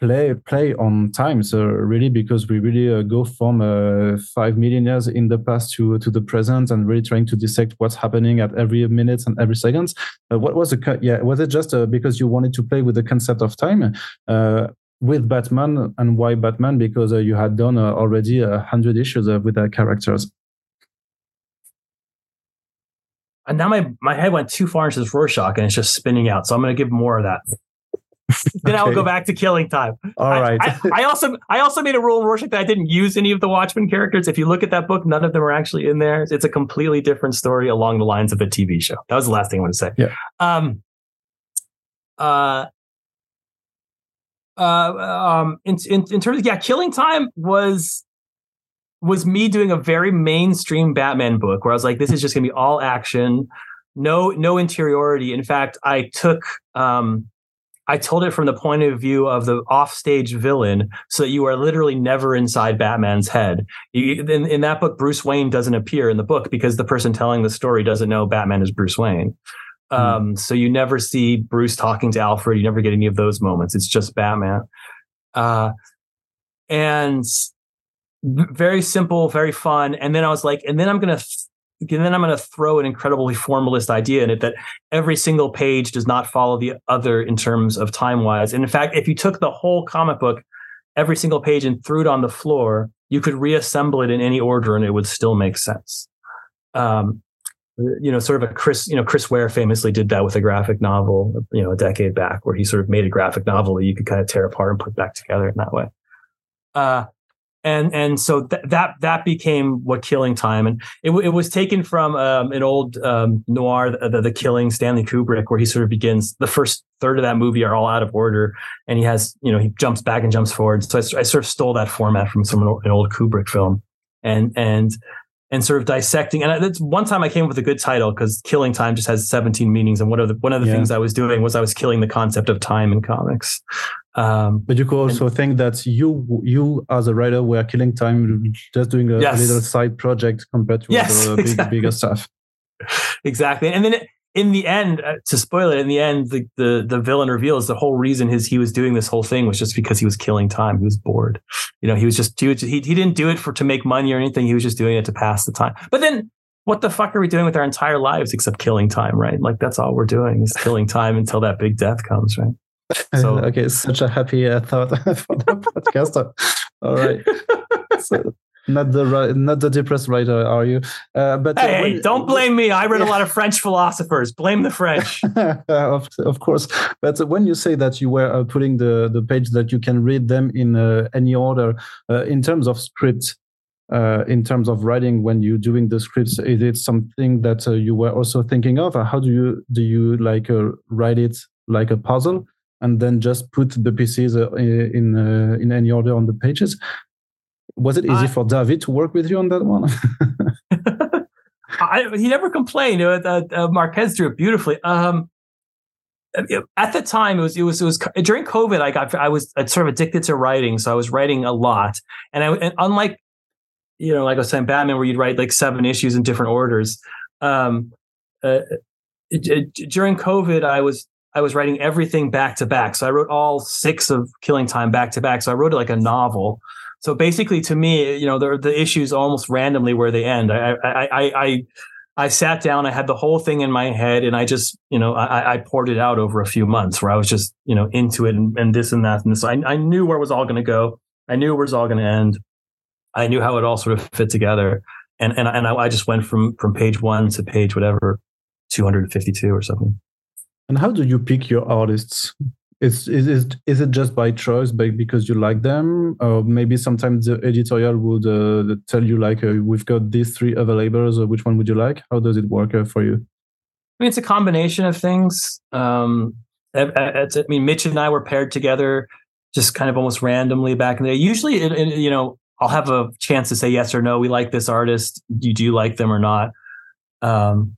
play play on time. So really because we really uh, go from uh, five million years in the past to to the present and really trying to dissect what's happening at every minute and every second uh, what was the yeah was it just uh, because you wanted to play with the concept of time? Uh, with batman and why batman because uh, you had done uh, already a hundred issues uh, with the characters And now my my head went too far into this Rorschach, and it's just spinning out. So I'm going to give more of that. then I'll go back to Killing Time. all I- right I, I also I also made a rule in Rorschach that I didn't use any of the Watchmen characters. If you look at that book, none of them are actually in there. It's a completely different story along the lines of the TV show. That was the last thing I want to say. Yeah. Um. Uh. Uh. Um. In in in terms of yeah, Killing Time was was me doing a very mainstream Batman book where I was like, this is just gonna be all action, no no interiority. In fact, I took um I told it from the point of view of the offstage villain, so that you are literally never inside Batman's head. You, in, in that book, Bruce Wayne doesn't appear in the book because the person telling the story doesn't know Batman is Bruce Wayne. Um, so you never see Bruce talking to Alfred. You never get any of those moments. It's just Batman. Uh, and very simple, very fun. And then I was like, and then I'm gonna, th- and then I'm gonna throw an incredibly formalist idea in it that every single page does not follow the other in terms of time wise. And in fact, if you took the whole comic book, every single page and threw it on the floor, you could reassemble it in any order and it would still make sense. Um, you know, sort of a Chris, you know, Chris Ware famously did that with a graphic novel, you know, a decade back, where he sort of made a graphic novel that you could kind of tear apart and put back together in that way. Uh, and and so th- that that became what Killing Time, and it, it was taken from um, an old um, noir, the, the, the Killing Stanley Kubrick, where he sort of begins the first third of that movie are all out of order, and he has you know he jumps back and jumps forward. So I sort of stole that format from some an old Kubrick film, and and and sort of dissecting. And that's one time I came up with a good title because Killing Time just has 17 meanings. And one of the one of the Yeah. things I was doing was I was killing the concept of time in comics. Um, But you could also think that you, you as a writer, were killing time, just doing a, Yes. little side project compared to Yes, other big, exactly. bigger stuff. exactly. And then in the end, uh, to spoil it, in the end, the, the the villain reveals the whole reason his he was doing this whole thing was just because he was killing time. He was bored. You know, he was just he was- he, he didn't do it for to make money or anything. He was just doing it to pass the time. But then. What the fuck are we doing with our entire lives except killing time, right? Like that's all we're doing is killing time until that big death comes, right? So- okay, such a happy uh, thought for the podcast. All right. So, not the not the depressed writer, are you? Uh, but uh, Hey, when- don't blame me. I read a lot of French philosophers. Blame the French. of, of course. But when you say that you were uh, putting the, the page that you can read them in uh, any order, uh, in terms of script, uh, in terms of writing, when you're doing the scripts, is it something that uh, you were also thinking of? Or how do you do you like uh, write it like a puzzle and then just put the pieces uh, in uh, in any order on the pages? Was it easy I- for David to work with you on that one? I, he never complained. Uh, uh, uh, Marquez drew it beautifully. Um, at the time, it was it was it was during COVID. I got I was sort of addicted to writing, so I was writing a lot. And I and unlike you know, like I was saying, Batman, where you'd write like seven issues in different orders. Um, uh, it- during COVID, I was I was writing everything back to back. So I wrote all six of Killing Time back to back. So I wrote it like a novel. So basically, to me, you know, the the issues almost randomly where they end. I I I I, I sat down. I had the whole thing in my head, and I just you know I, I poured it out over a few months where I was just you know into it and, and this and that and this. I I knew where it was all going to go. I knew where it was all going to end. I knew how it all sort of fit together, and and and I, I just went from from page one to page whatever, two hundred fifty two or something. and how do you pick your artists? Is is is it just by choice, but because you like them, or maybe sometimes the editorial would uh, tell you like, uh, "We've got these three available. So which one would you like?" How does it work uh, for you? I mean, it's a combination of things. Um, I mean, Mitch and I were paired together, just kind of almost randomly back in the day. Usually, it, it, you know, I'll have a chance to say yes or no. We like this artist. Do you do like them or not? Um,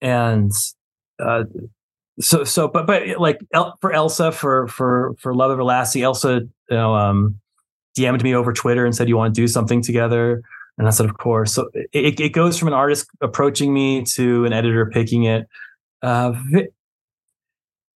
and uh, so so but but like El, for Elsa for for for Love Everlasting, Elsa you know um DM'd me over Twitter and said you want to do something together, and I said of course. So it it goes from an artist approaching me to an editor picking it. Uh,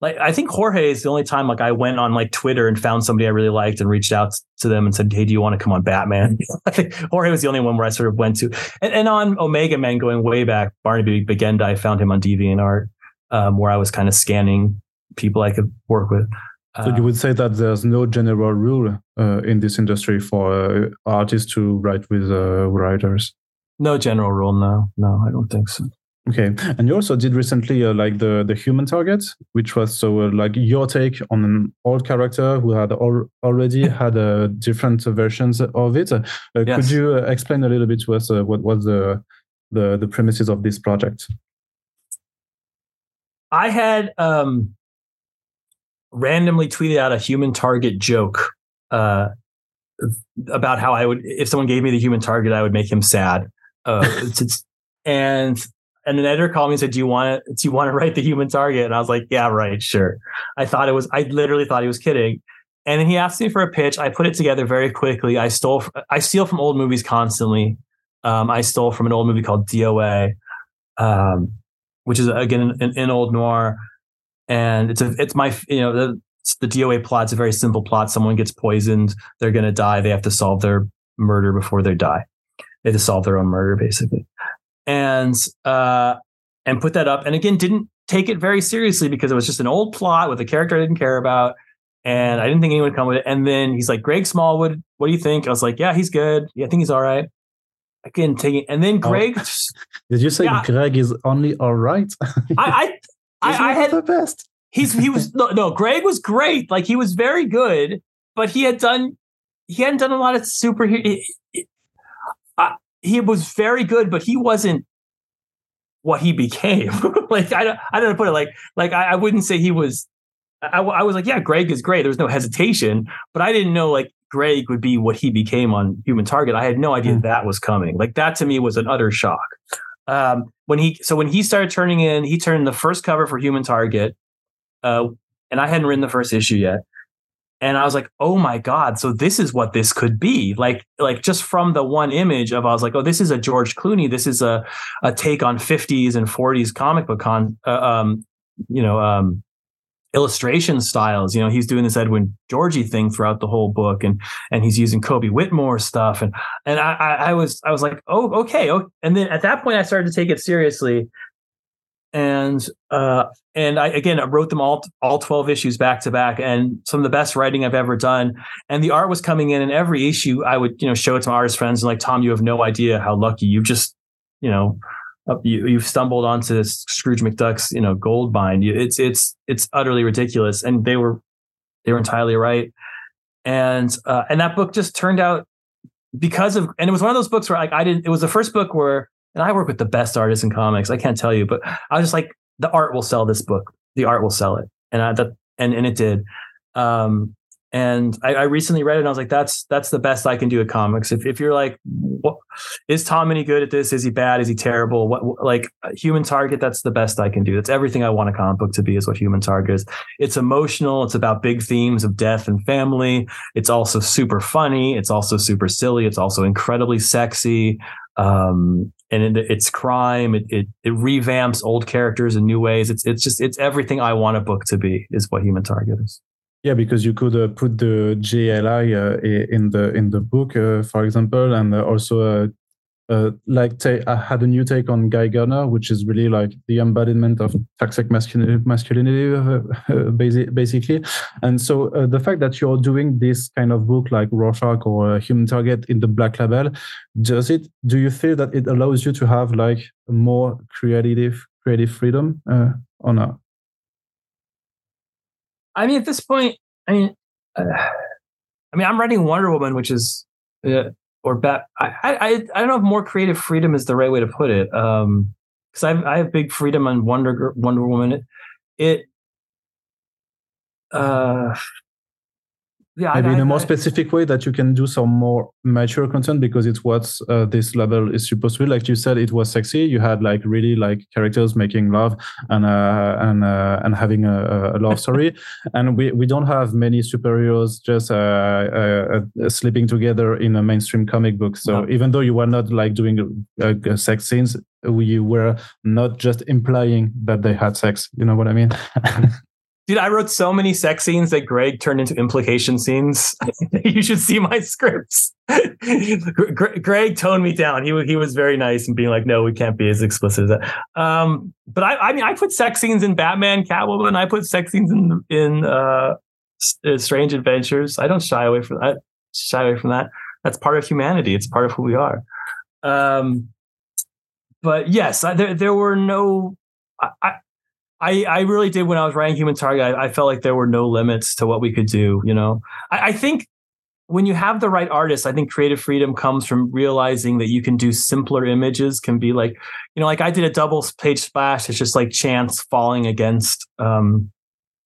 like I think Jorge is the only time like I went on like Twitter and found somebody I really liked and reached out to them and said, "Hey, do you want to come on Batman?" I think Jorge was the only one where I sort of went to, and, and on Omega Man going way back, Barnaby Bagenda, I found him on DeviantArt um, where I was kind of scanning people I could work with. So you would say that there's no general rule uh, in this industry for uh, artists to write with uh, writers. No general rule. No, no, I don't think so. Okay, and you also did recently uh, like the the human target, which was so uh, like your take on an old character who had al- already had uh, different versions of it. Yes. Could you explain a little bit to us what was the, the the premises of this project? I had um, randomly tweeted out a human target joke uh, about how I would, if someone gave me the human target, I would make him sad. Uh, and and an editor called me and said, "Do you want to? Do you want to write the human target?" And I was like, "Yeah, right, sure." I thought it was. I literally thought he was kidding. And then he asked me for a pitch. I put it together very quickly. I stole. I steal from old movies constantly. Um, I stole from an old movie called DOA. Um, which is again an, an old noir, and it's a it's my you know the the DOA plot's a very simple plot. Someone gets poisoned, they're going to die. They have to solve their murder before they die. They have to solve their own murder basically, and uh, and put that up. And again, didn't take it very seriously because it was just an old plot with a character I didn't care about. And I didn't think anyone would come with it. And then he's like, Greg Smallwood, what do you think? I was like, yeah, he's good. Yeah, I think he's all right. Again, taking and then oh. Greg. Oh. Did you say yeah, Greg is only all right? I I, I, I had the best. He's he was no, no Greg was great. Like he was very good, but he had done he hadn't done a lot of super. He, uh, he was very good, but he wasn't what he became. like I don't I don't know put it like like I, I wouldn't say he was. I, I was like, yeah, Greg is great. There was no hesitation, but I didn't know like Greg would be what he became on Human Target. I had no idea mm. that was coming. Like that to me was an utter shock. Um, when he so when he started turning in, he turned the first cover for Human Target, uh, and I hadn't written the first issue yet. And I was like, "Oh my god! So this is what this could be like." Like just from the one image of, I was like, "Oh, this is a George Clooney. This is a a take on '50s and '40s comic book con, uh, um, you know, um, illustration styles. You know, he's doing this Edwin Georgi thing throughout the whole book, and and he's using Coby Whitmore stuff, and and I, I was I was like, oh, okay, oh, and then at that point I started to take it seriously, and uh, and I again I wrote them all all twelve issues back to back, and some of the best writing I've ever done, and the art was coming in, and every issue I would you know show it to my artist friends, and like Tom, you have no idea how lucky you've just you know you, you've stumbled onto this Scrooge McDuck's, you know, gold bind. It's it's it's utterly ridiculous, and they were they were entirely right. And uh, and that book just turned out because of, and it was one of those books where like I didn't. It was the first book where, and I work with the best artists in comics. I can't tell you, but I was just like, the art will sell this book. The art will sell it, and I, that and and it did. Um, and I, I, recently read it and I was like, that's that's the best I can do at comics. If if you're like, what, is Tom any good at this? Is he bad? Is he terrible? What like Human Target? That's the best I can do. That's everything I want a comic book to be. Is what Human Target is. It's emotional. It's about big themes of death and family. It's also super funny. It's also super silly. It's also incredibly sexy. Um, and it, it's crime. It, it it revamps old characters in new ways. It's it's just it's everything I want a book to be. Is what Human Target is. Yeah, because you could uh, put the JLI uh, in the in the book, uh, for example, and uh, also uh, uh, like I had a new take on Guy Gardner, which is really like the embodiment of toxic masculinity, masculinity basically. And so the fact that you're doing this kind of book like Rorschach or Human Target in the Black Label, does it? Do you feel that it allows you to have like more creative creative freedom or not? I mean, at this point, I mean, uh, I mean, I'm writing Wonder Woman, which is uh, or bat. I, I I don't know if more creative freedom is the right way to put it. Um, because I I have big freedom on Wonder Wonder Woman. It, it uh yeah, maybe I, in a more I, specific way that you can do some more mature content because it's what uh, this level is supposed to be. Like you said, it was sexy. You had like really like characters making love and uh, and uh, and having a, a love story. and we we don't have many superheroes just uh, uh, uh, sleeping together in a mainstream comic book. So no. even though you were not like doing sex scenes, we were not just implying that they had sex. You know what I mean? Dude, I wrote so many sex scenes that Greg turned into implication scenes. you should see my scripts. Greg toned me down. He he was very nice and being like, "No, we can't be as explicit as that." Um, but I, I mean, I put sex scenes in Batman, Catwoman. I put sex scenes in in uh, uh, Strange Adventures. I don't shy away from that. Shy away from that. That's part of humanity. It's part of who we are. Um, but yes, I, there there were no. I, I, I really did when I was writing Human Target. I, I, felt like there were no limits to what we could do. You know, I, I, think when you have the right artist, I think creative freedom comes from realizing that you can do simpler images. Can be like, you know, like I did a double page splash. It's just like Chance falling against. Um,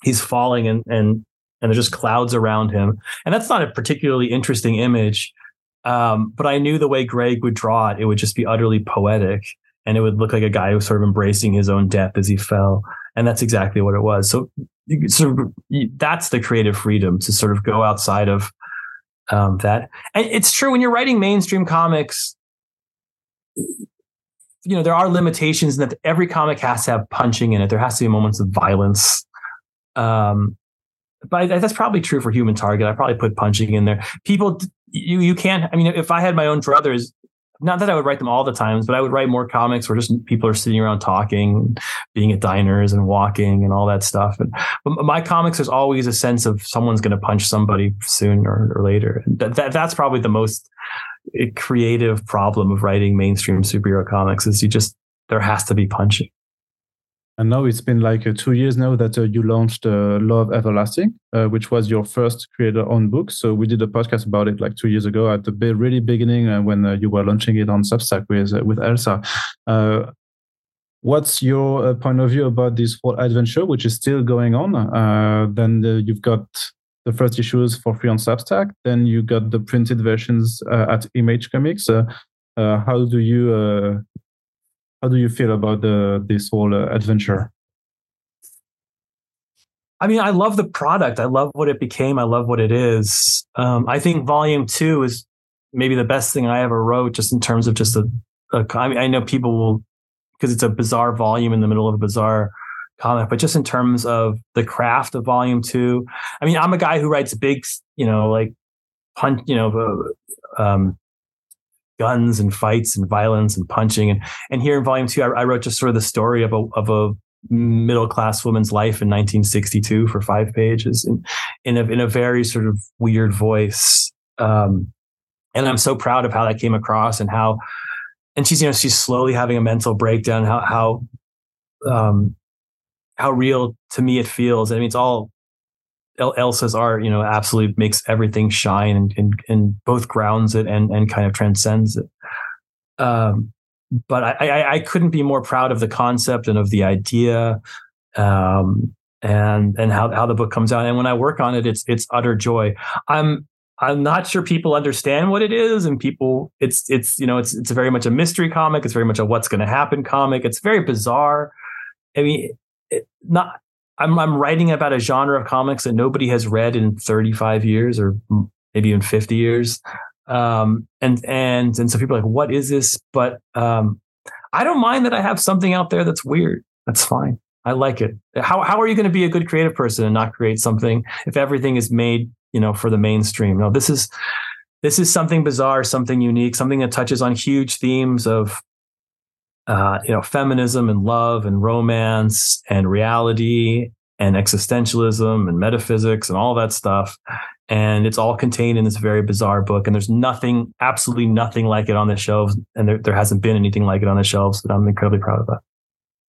he's falling and and and there's just clouds around him, and that's not a particularly interesting image. Um, but I knew the way Greg would draw it, it would just be utterly poetic and it would look like a guy who was sort of embracing his own death as he fell and that's exactly what it was. So, of, that's the creative freedom to sort of go outside of um, that. And it's true when you're writing mainstream comics. You know there are limitations in that every comic has to have punching in it. There has to be moments of violence. Um, but that's probably true for Human Target. I probably put punching in there. People, you you can't. I mean, if I had my own druthers, not that I would write them all the times, but I would write more comics where just people are sitting around talking, being at diners and walking and all that stuff. And my comics, there's always a sense of someone's going to punch somebody soon or, or later. That, that, that's probably the most eh, creative problem of writing mainstream superhero comics is you just there has to be punching. And now it's been like uh, two years now that uh, you launched uh, Love Everlasting, uh, which was your first creator-owned book. So we did a podcast about it like two years ago at the really beginning uh, when uh, you were launching it on Substack with with Elsa. what's your point of view about this whole adventure, which is still going on? then you've got the first issues for free on Substack. Then you got the printed versions at Image Comics. how do you how do you feel about the this whole uh, adventure? I mean, I love the product. I love what it became. I love what it is. Um, I think volume two is maybe the best thing I ever wrote, just in terms of just a. a I mean, I know people will because it's a bizarre volume in the middle of a bizarre comic, but just in terms of the craft of volume two. I mean, I'm a guy who writes big, you know, like punch, you know, uh, um, guns and fights and violence and punching. And and here in volume two, I, I wrote just sort of the story of a of a middle class woman's life in 1962 for five pages in in a in a very sort of weird voice. Um, and I'm so proud of how that came across and how and she's you know she's slowly having a mental breakdown how how um how real to me it feels. I mean, it's all Elsa's art, you know, absolutely makes everything shine and, and, and both grounds it and, and kind of transcends it. Um, but I, I, I, couldn't be more proud of the concept and of the idea, um, and and how, how the book comes out. And when I work on it, it's it's utter joy. I'm I'm not sure people understand what it is, and people it's it's you know it's it's very much a mystery comic. It's very much a what's going to happen comic. It's very bizarre. I mean, it, not I'm I'm writing about a genre of comics that nobody has read in 35 years or maybe even 50 years. Um, and and and so people are like, what is this? But um, I don't mind that I have something out there that's weird. That's fine. I like it. How how are you going to be a good creative person and not create something if everything is made, you know, for the mainstream? No, this is this is something bizarre, something unique, something that touches on huge themes of uh, you know, feminism and love and romance and reality and existentialism and metaphysics and all that stuff. And it's all contained in this very bizarre book. And there's nothing, absolutely nothing like it on the shelves. And there, there hasn't been anything like it on the shelves that I'm incredibly proud of that.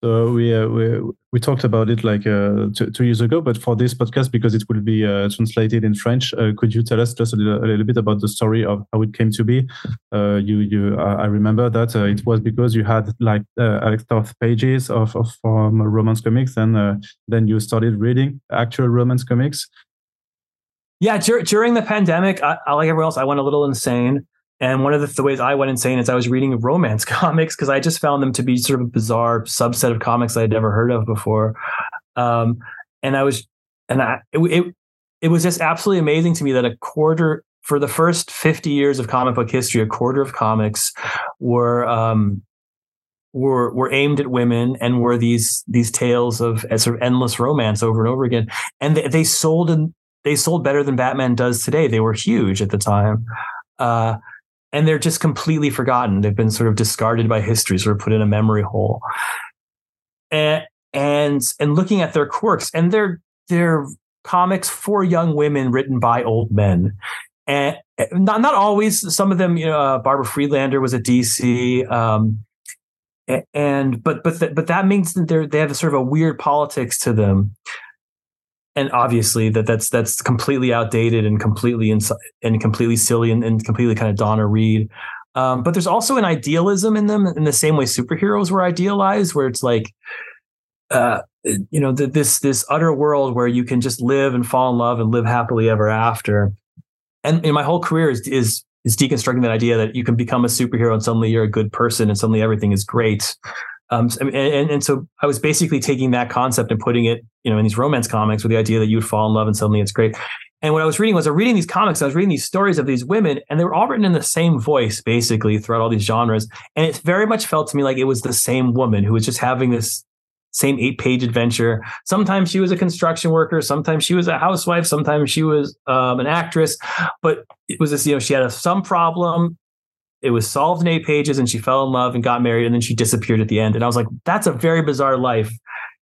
So we uh, we we talked about it like uh, two, two, years ago, but for this podcast, because it will be uh, translated in French, uh, could you tell us just a little, a little, bit about the story of how it came to be? Uh, you you I remember that uh, it was because you had like a lot of pages of, of from romance comics, and then you started reading actual romance comics. Yeah, dur- during the pandemic, I, like everyone else, I went a little insane. And one of the, the, ways I went insane is I was reading romance comics because I just found them to be sort of a bizarre subset of comics I had never heard of before. Um, and I was, and I, it, it, it was just absolutely amazing to me that a quarter for the first 50 years of comic book history, a quarter of comics were, um, were were aimed at women and were these these tales of sort of endless romance over and over again, and they, they sold and they sold better than Batman does today. They were huge at the time. Uh, and they're just completely forgotten. They've been sort of discarded by history, sort of put in a memory hole. And and and looking at their quirks, and they're they're comics for young women written by old men. And not not always. Some of them, you know, uh, Barbara Friedlander was a DC. Um, and but but th- but that means that they they have a sort of a weird politics to them and obviously that that's that's completely outdated and completely and completely silly and, and completely kind of Donna Reed. Um, but there's also an idealism in them in the same way superheroes were idealized, where it's like, uh, you know, this this utter world where you can just live and fall in love and live happily ever after. And, and my whole career is is is deconstructing that idea that you can become a superhero and suddenly you're a good person and suddenly everything is great. Um, and, and, and so I was basically taking that concept and putting it, you know, in these romance comics with the idea that you would fall in love and suddenly it's great. And what I was reading was I was reading these comics, I was reading these stories of these women, and they were all written in the same voice, basically, throughout all these genres. And it very much felt to me like it was the same woman who was just having this same eight page adventure. Sometimes she was a construction worker, sometimes she was a housewife, sometimes she was um, an actress, but it was this, you know, she had a, some problem it was solved in eight pages and she fell in love and got married and then she disappeared at the end. And I was like, that's a very bizarre life.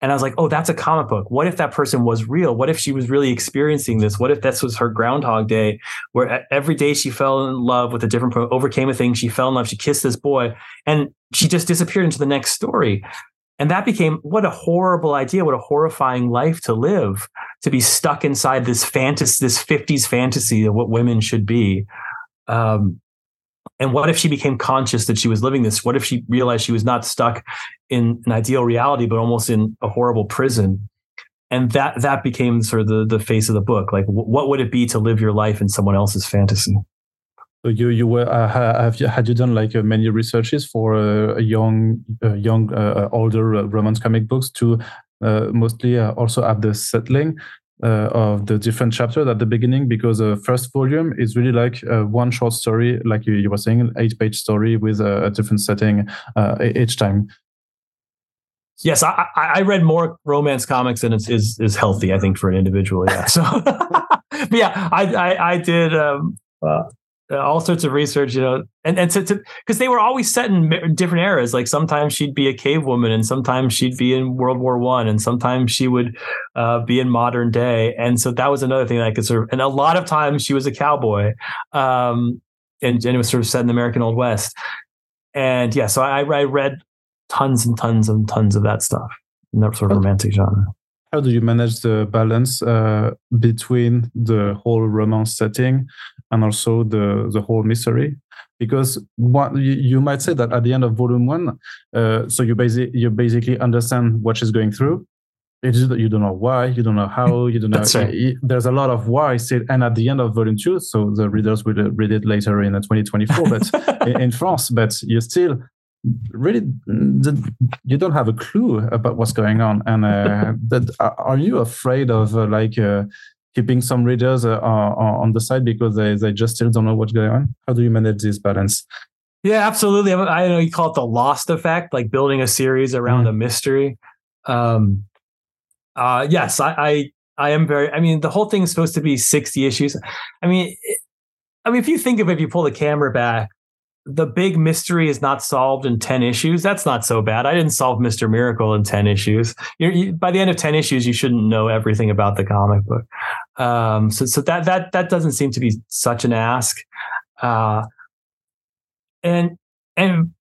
And I was like, oh, that's a comic book. What if that person was real? What if she was really experiencing this? What if this was her Groundhog Day, where every day she fell in love with a different, overcame a thing, she fell in love, she kissed this boy, and she just disappeared into the next story. And that became what a horrible idea, what a horrifying life to live, to be stuck inside this fantasy, this 50s fantasy of what women should be. Um, and what if she became conscious that she was living this? What if she realized she was not stuck in an ideal reality, but almost in a horrible prison? And that that became sort of the the face of the book. Like, w- what would it be to live your life in someone else's fantasy? So you you were uh, have you had you done like uh, many researches for uh, young uh, young uh, older uh, romance comic books to mostly also have the settling uh, of the different chapters at the beginning because the first volume is really like uh, one short story, like you, you were saying, eight page story with a, a different setting uh, each time. Yes, I, I read more romance comics than is, is is healthy. I think for an individual. Yeah. So, yeah, I I, I did. Um, uh, all sorts of research, you know, and and to because they were always set in different eras. Like sometimes she'd be a cave woman, and sometimes she'd be in World War One, and sometimes she would uh, be in modern day. And so that was another thing that I could sort of. And a lot of times she was a cowboy, um, and, and it was sort of set in the American Old West. And yeah, so I, I read tons and tons and tons of that stuff in that sort of romantic genre how do you manage the balance uh, between the whole romance setting and also the the whole mystery. Because what you, might say that at the end of volume one uh, so you basically you basically understand what she's going through. It's that you don't know why you don't know how you don't know right. there's a lot of why still and at the end of volume two so the readers will read it later in 2024 but in, in france but you still really you don't have a clue about what's going on. And uh, that are you afraid of uh, like uh, keeping some readers uh, on the side because they, they just still don't know what's going on? How do you manage this balance? Yeah absolutely. I know you call it the lost effect like building a series around mm. a mystery. Um uh yes I, I i am very i mean the whole thing is supposed to be 60 issues. I mean I mean, if you think of it, if you pull the camera back, the big mystery is not solved in 10 issues. That's not so bad. I didn't solve mr miracle in 10 issues. You, by the end of 10 issues you shouldn't know everything about the comic book. Um, so, so that that that doesn't seem to be such an ask. Uh, and and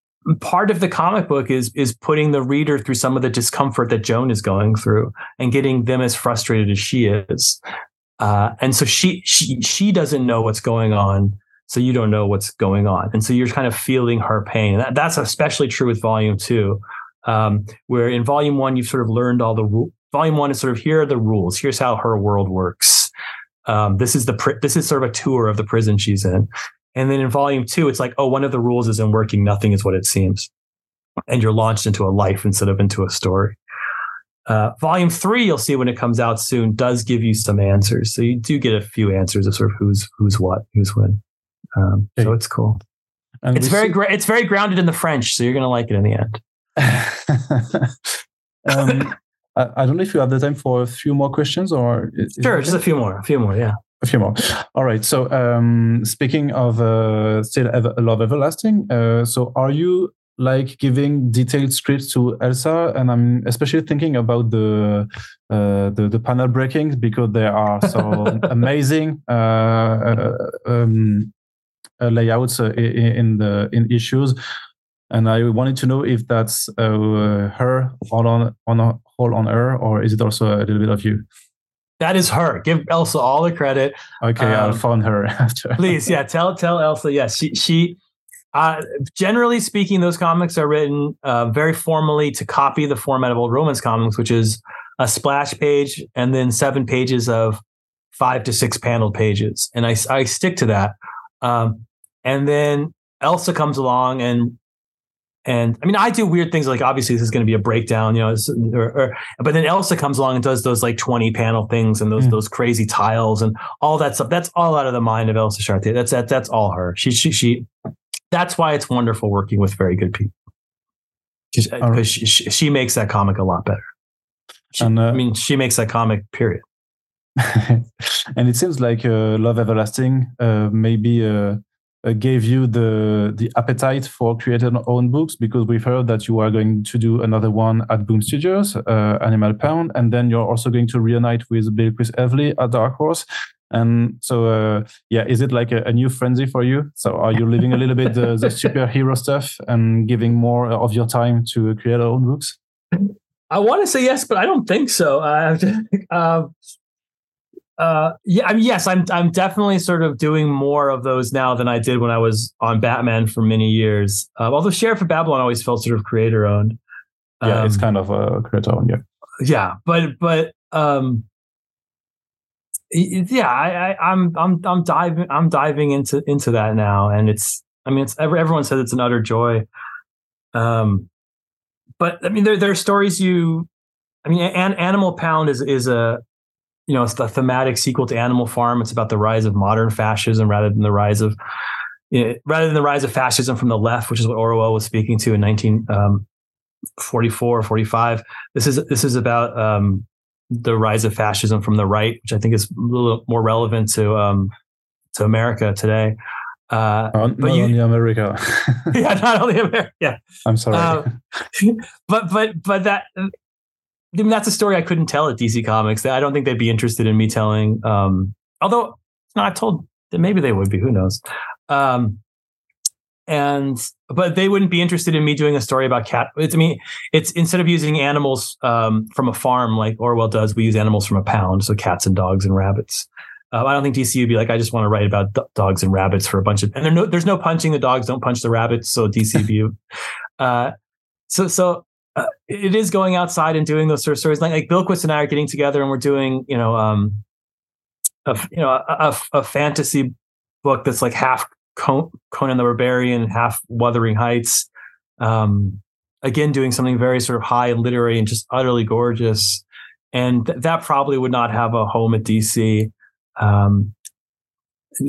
part of the comic book is is putting the reader through some of the discomfort that Joan is going through and getting them as frustrated as she is. Uh, and so she she she doesn't know what's going on, so you don't know what's going on, and so you're kind of feeling her pain. That, that's especially true with volume two, um, where in volume one you've sort of learned all the rules. Volume one is sort of here are the rules. Here's how her world works. Um, this is the pr- this is sort of a tour of the prison she's in, and then in volume two, it's like, oh, one of the rules isn't working. Nothing is what it seems. And you're launched into a life instead of into a story. Uh, volume three, you'll see when it comes out soon, does give you some answers. So you do get a few answers of sort of who's who's what, who's when. Um, okay. So it's cool. And it's very see- gra- it's very grounded in the French, so you're gonna like it in the end. um, I, I, don't know if you have the time for a few more questions, or sure, just a few more, a few more, yeah. A few more. All right. So, um, speaking of uh, still ever, love everlasting, uh, so are you like giving detailed scripts to Elsa? And I'm especially thinking about the uh, the, the panel breakings because they are so amazing uh, uh, um, uh, layouts in, in, the in issues. And I wanted to know if that's her all on on all on her, or is it also a little bit of you? That is her. Give Elsa all the credit. Okay, um, I'll phone her after. please, yeah, tell tell Elsa. Yes, she she. Uh, generally speaking, those comics are written uh, very formally to copy the format of old romance comics, which is a splash page and then seven pages of five to six paneled pages, and I I stick to that. Um, and then Elsa comes along and and I mean, I do weird things like obviously this is going to be a breakdown, you know, or, or, but then Elsa comes along and does those like 20 panel things and those mm. those crazy tiles and all that stuff. That's all out of the mind of Elsa Charretier. That's that that's all her. She she she that's why it's wonderful working with very good people. Because right. she, she, she, makes that comic a lot better. She, and, uh, I mean, she makes that comic, period. and it seems like uh, Love Everlasting uh, maybe uh, uh, gave you the the appetite for creating own books because we've heard that you are going to do another one at Boom Studios, uh, Animal Pound, and then you're also going to reunite with Bilquis Evely at Dark Horse. And so, uh, yeah, is it like a, a, new frenzy for you? So, are you living a little bit the, the superhero stuff and giving more of your time to create your own books? I want to say yes, but I don't think so. Uh, yeah, I mean, yes, I'm I'm definitely sort of doing more of those now than I did when I was on Batman for many years. Uh, although Sheriff of Babylon always felt sort of creator owned. Yeah, um, it's kind of a creator owned. Yeah. Yeah, but but um, yeah, I, I I'm, I'm I'm diving I'm diving into into that now, and it's I mean it's everyone says it's an utter joy. Um, but I mean there there are stories you, I mean, an, Animal Pound is is a you know, it's the thematic sequel to Animal Farm. It's about the rise of modern fascism rather than the rise of, you know, rather than the rise of fascism from the left, which is what Orwell was speaking to in 1944 um, or 45. This is this is about um, the rise of fascism from the right, which I think is a little more relevant to um, to America today. Uh, not but you, only America. yeah, not only America. Yeah, I'm sorry. Uh, but but but that I mean, that's a story I couldn't tell at DC Comics. I don't think they'd be interested in me telling. Um, although, no, I told that maybe they would be. Who knows? Um, and but they wouldn't be interested in me doing a story about cat. It's I mean, it's instead of using animals um, from a farm like Orwell does, we use animals from a pound, so cats and dogs and rabbits. Uh, I don't think DC would be like, I just want to write about d- dogs and rabbits for a bunch of, and there no, there's no punching the dogs, don't punch the rabbits. So DC view. uh, so so uh, it is going outside and doing those sort of stories. Like, like Bilquis and I are getting together and we're doing, you know, um, a, you know, a, a, a fantasy book that's like half Conan the Barbarian, half Wuthering Heights. Um, again, doing something very sort of high and literary and just utterly gorgeous. And th- that probably would not have a home at DC. Um,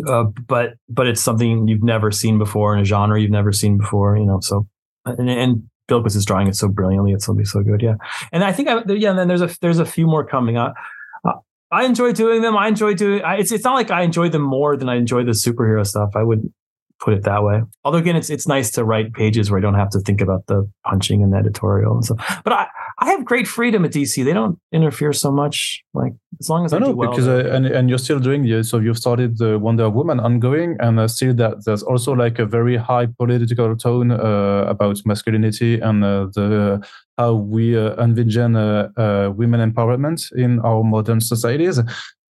uh, but but it's something you've never seen before in a genre you've never seen before, you know. So and, and Bilquis is drawing it so brilliantly. It's gonna be so good. Yeah, and I think I, yeah. And then there's a there's a few more coming. Uh, I enjoy doing them. I enjoy doing. I, it's it's not like I enjoy them more than I enjoy the superhero stuff. I would put it that way. Although again, it's it's nice to write pages where I don't have to think about the punching and editorial and stuff. But I I have great freedom at DC. They don't interfere so much. Like As long as no, I know do well. because uh, and and you're still doing it. So you've started the Wonder Woman ongoing, and uh, still that there's also like a very high political tone uh, about masculinity and uh, the how we uh, envision uh, uh, women empowerment in our modern societies.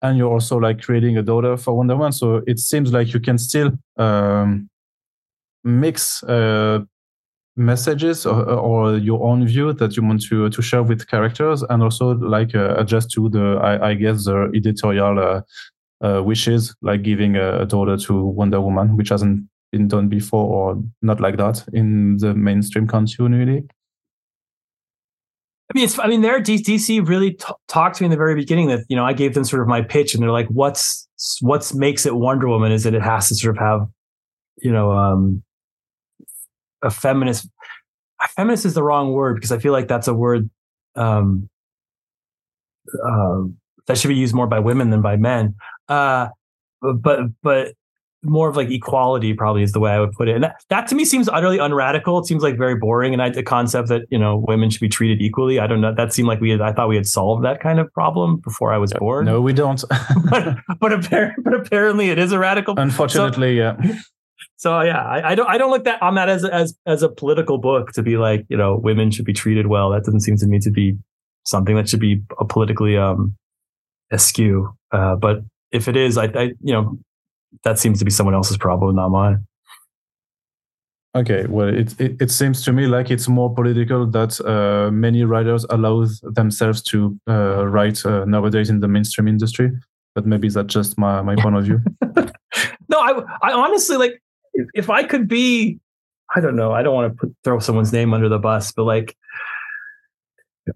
And you're also like creating a daughter for Wonder Woman, so it seems like you can still um, mix uh, messages or, or, your own view that you want to to share with characters, and also like uh, adjust to the I, I guess the editorial uh, uh, wishes, like giving a, a, daughter to Wonder Woman, which hasn't been done before or not like that in the mainstream continuity. I mean, it's. I mean, there DC really t- talked to me in the very beginning that you know I gave them sort of my pitch, and they're like, "What's what's makes it Wonder Woman is that it has to sort of have, you know, um, a feminist. Feminist is the wrong word because I feel like that's a word um, uh, that should be used more by women than by men. Uh, but but more of like equality probably is the way I would put it. And that, that to me seems utterly unradical. It seems like very boring. And I, the concept that, you know, women should be treated equally. I don't know. That seemed like we had, I thought we had solved that kind of problem before I was born. No, we don't. but, but, apparently, but apparently it is a radical. Unfortunately, so, yeah. So yeah, I, I, don't, I don't look that on that as, as, as a political book to be like, you know, women should be treated well. That doesn't seem to me to be something that should be a politically, um, askew. Uh, but if it is, I, I, you know, that seems to be someone else's problem, not mine. Okay, well, it, it, it seems to me like it's more political that uh, many writers allow themselves to uh, write uh, nowadays in the mainstream industry. But maybe that's just my, my point of view. no, I I honestly like if, if I could be, I don't know, I don't want to put, throw someone's name under the bus, but like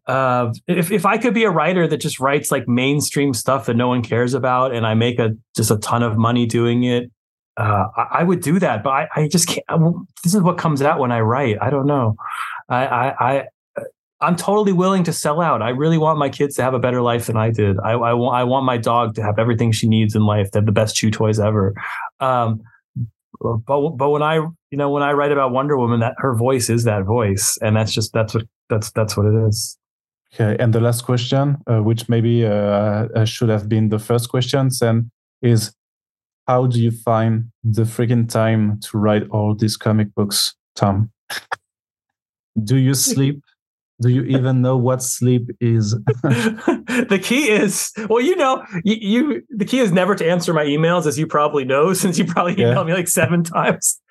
uh, if if I could be a writer that just writes like mainstream stuff that no one cares about, and I make a just a ton of money doing it, uh, I, I, would do that. But I, I just can't. I, this is what comes out when I write. I don't know. I, I, I I'm totally willing to sell out. I really want my kids to have a better life than I did. I, I want I want my dog to have everything she needs in life, to have the best chew toys ever. Um, but but when I you know when I write about Wonder Woman, that her voice is that voice, and that's just that's what that's that's what it is. Okay, and the last question, uh, which maybe uh, should have been the first question, then is how do you find the freaking time to write all these comic books, Tom? do you sleep? Do you even know what sleep is? the key is, well, you know, you, you, the key is never to answer my emails, as you probably know, since you probably emailed yeah. me like seven times.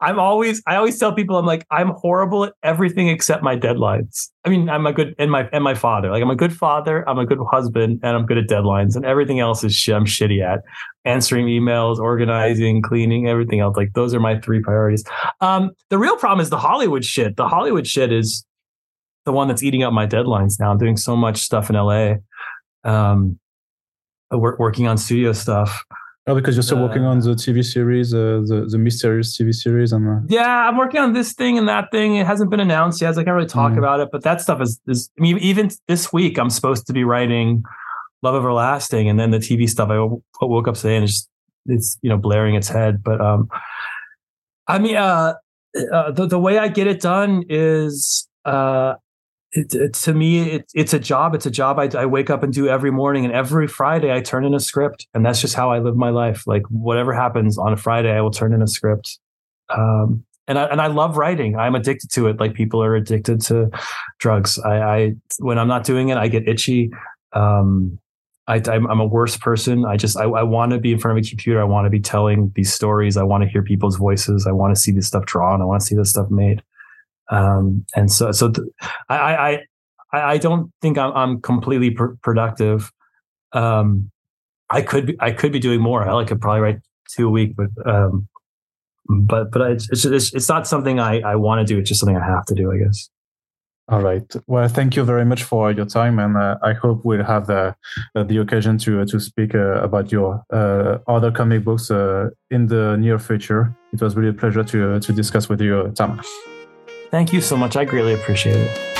I'm always, I always tell people, I'm like, I'm horrible at everything except my deadlines. I mean, I'm a good, and my, and my father, like I'm a good father, I'm a good husband, and I'm good at deadlines, and everything else is shit. I'm shitty at answering emails, organizing, cleaning, everything else. Like those are my three priorities. Um, the real problem is the Hollywood shit. The Hollywood shit is the one that's eating up my deadlines now. I'm doing so much stuff in LA, um, working on studio stuff. Oh, because you're still uh, working on the TV series, uh, the the mysterious TV series, and uh... yeah, I'm working on this thing and that thing. It hasn't been announced yet. So I can't really talk mm. about it, but that stuff is is. I mean, even this week, I'm supposed to be writing Love Everlasting, and then the TV stuff. I woke up today and it's it's you know blaring its head. But um, I mean, uh, uh the the way I get it done is uh it, it, to me, it, it's a job. It's a job I, I, wake up and do every morning, and every Friday I turn in a script, and that's just how I live my life. Like whatever happens on a Friday, I will turn in a script. Um, and I and I love writing. I'm addicted to it. Like people are addicted to drugs. I, I when I'm not doing it, I get itchy. Um, I, am a worse person. I just I, I want to be in front of a computer. I want to be telling these stories. I want to hear people's voices. I want to see this stuff drawn. I want to see this stuff made. Um, and so, so th- I, I, I don't think I'm, I'm completely pr- productive. Um, I could be, I could be doing more. I could probably write two a week, but, um, but, but it's, it's, it's not something I, I want to do. It's just something I have to do, I guess. All right. Well, thank you very much for your time, and uh, I hope we'll have the uh, the occasion to uh, to speak uh, about your uh, other comic books uh, in the near future. It was really a pleasure to to discuss with you, Tom. Thank you so much. I greatly appreciate it.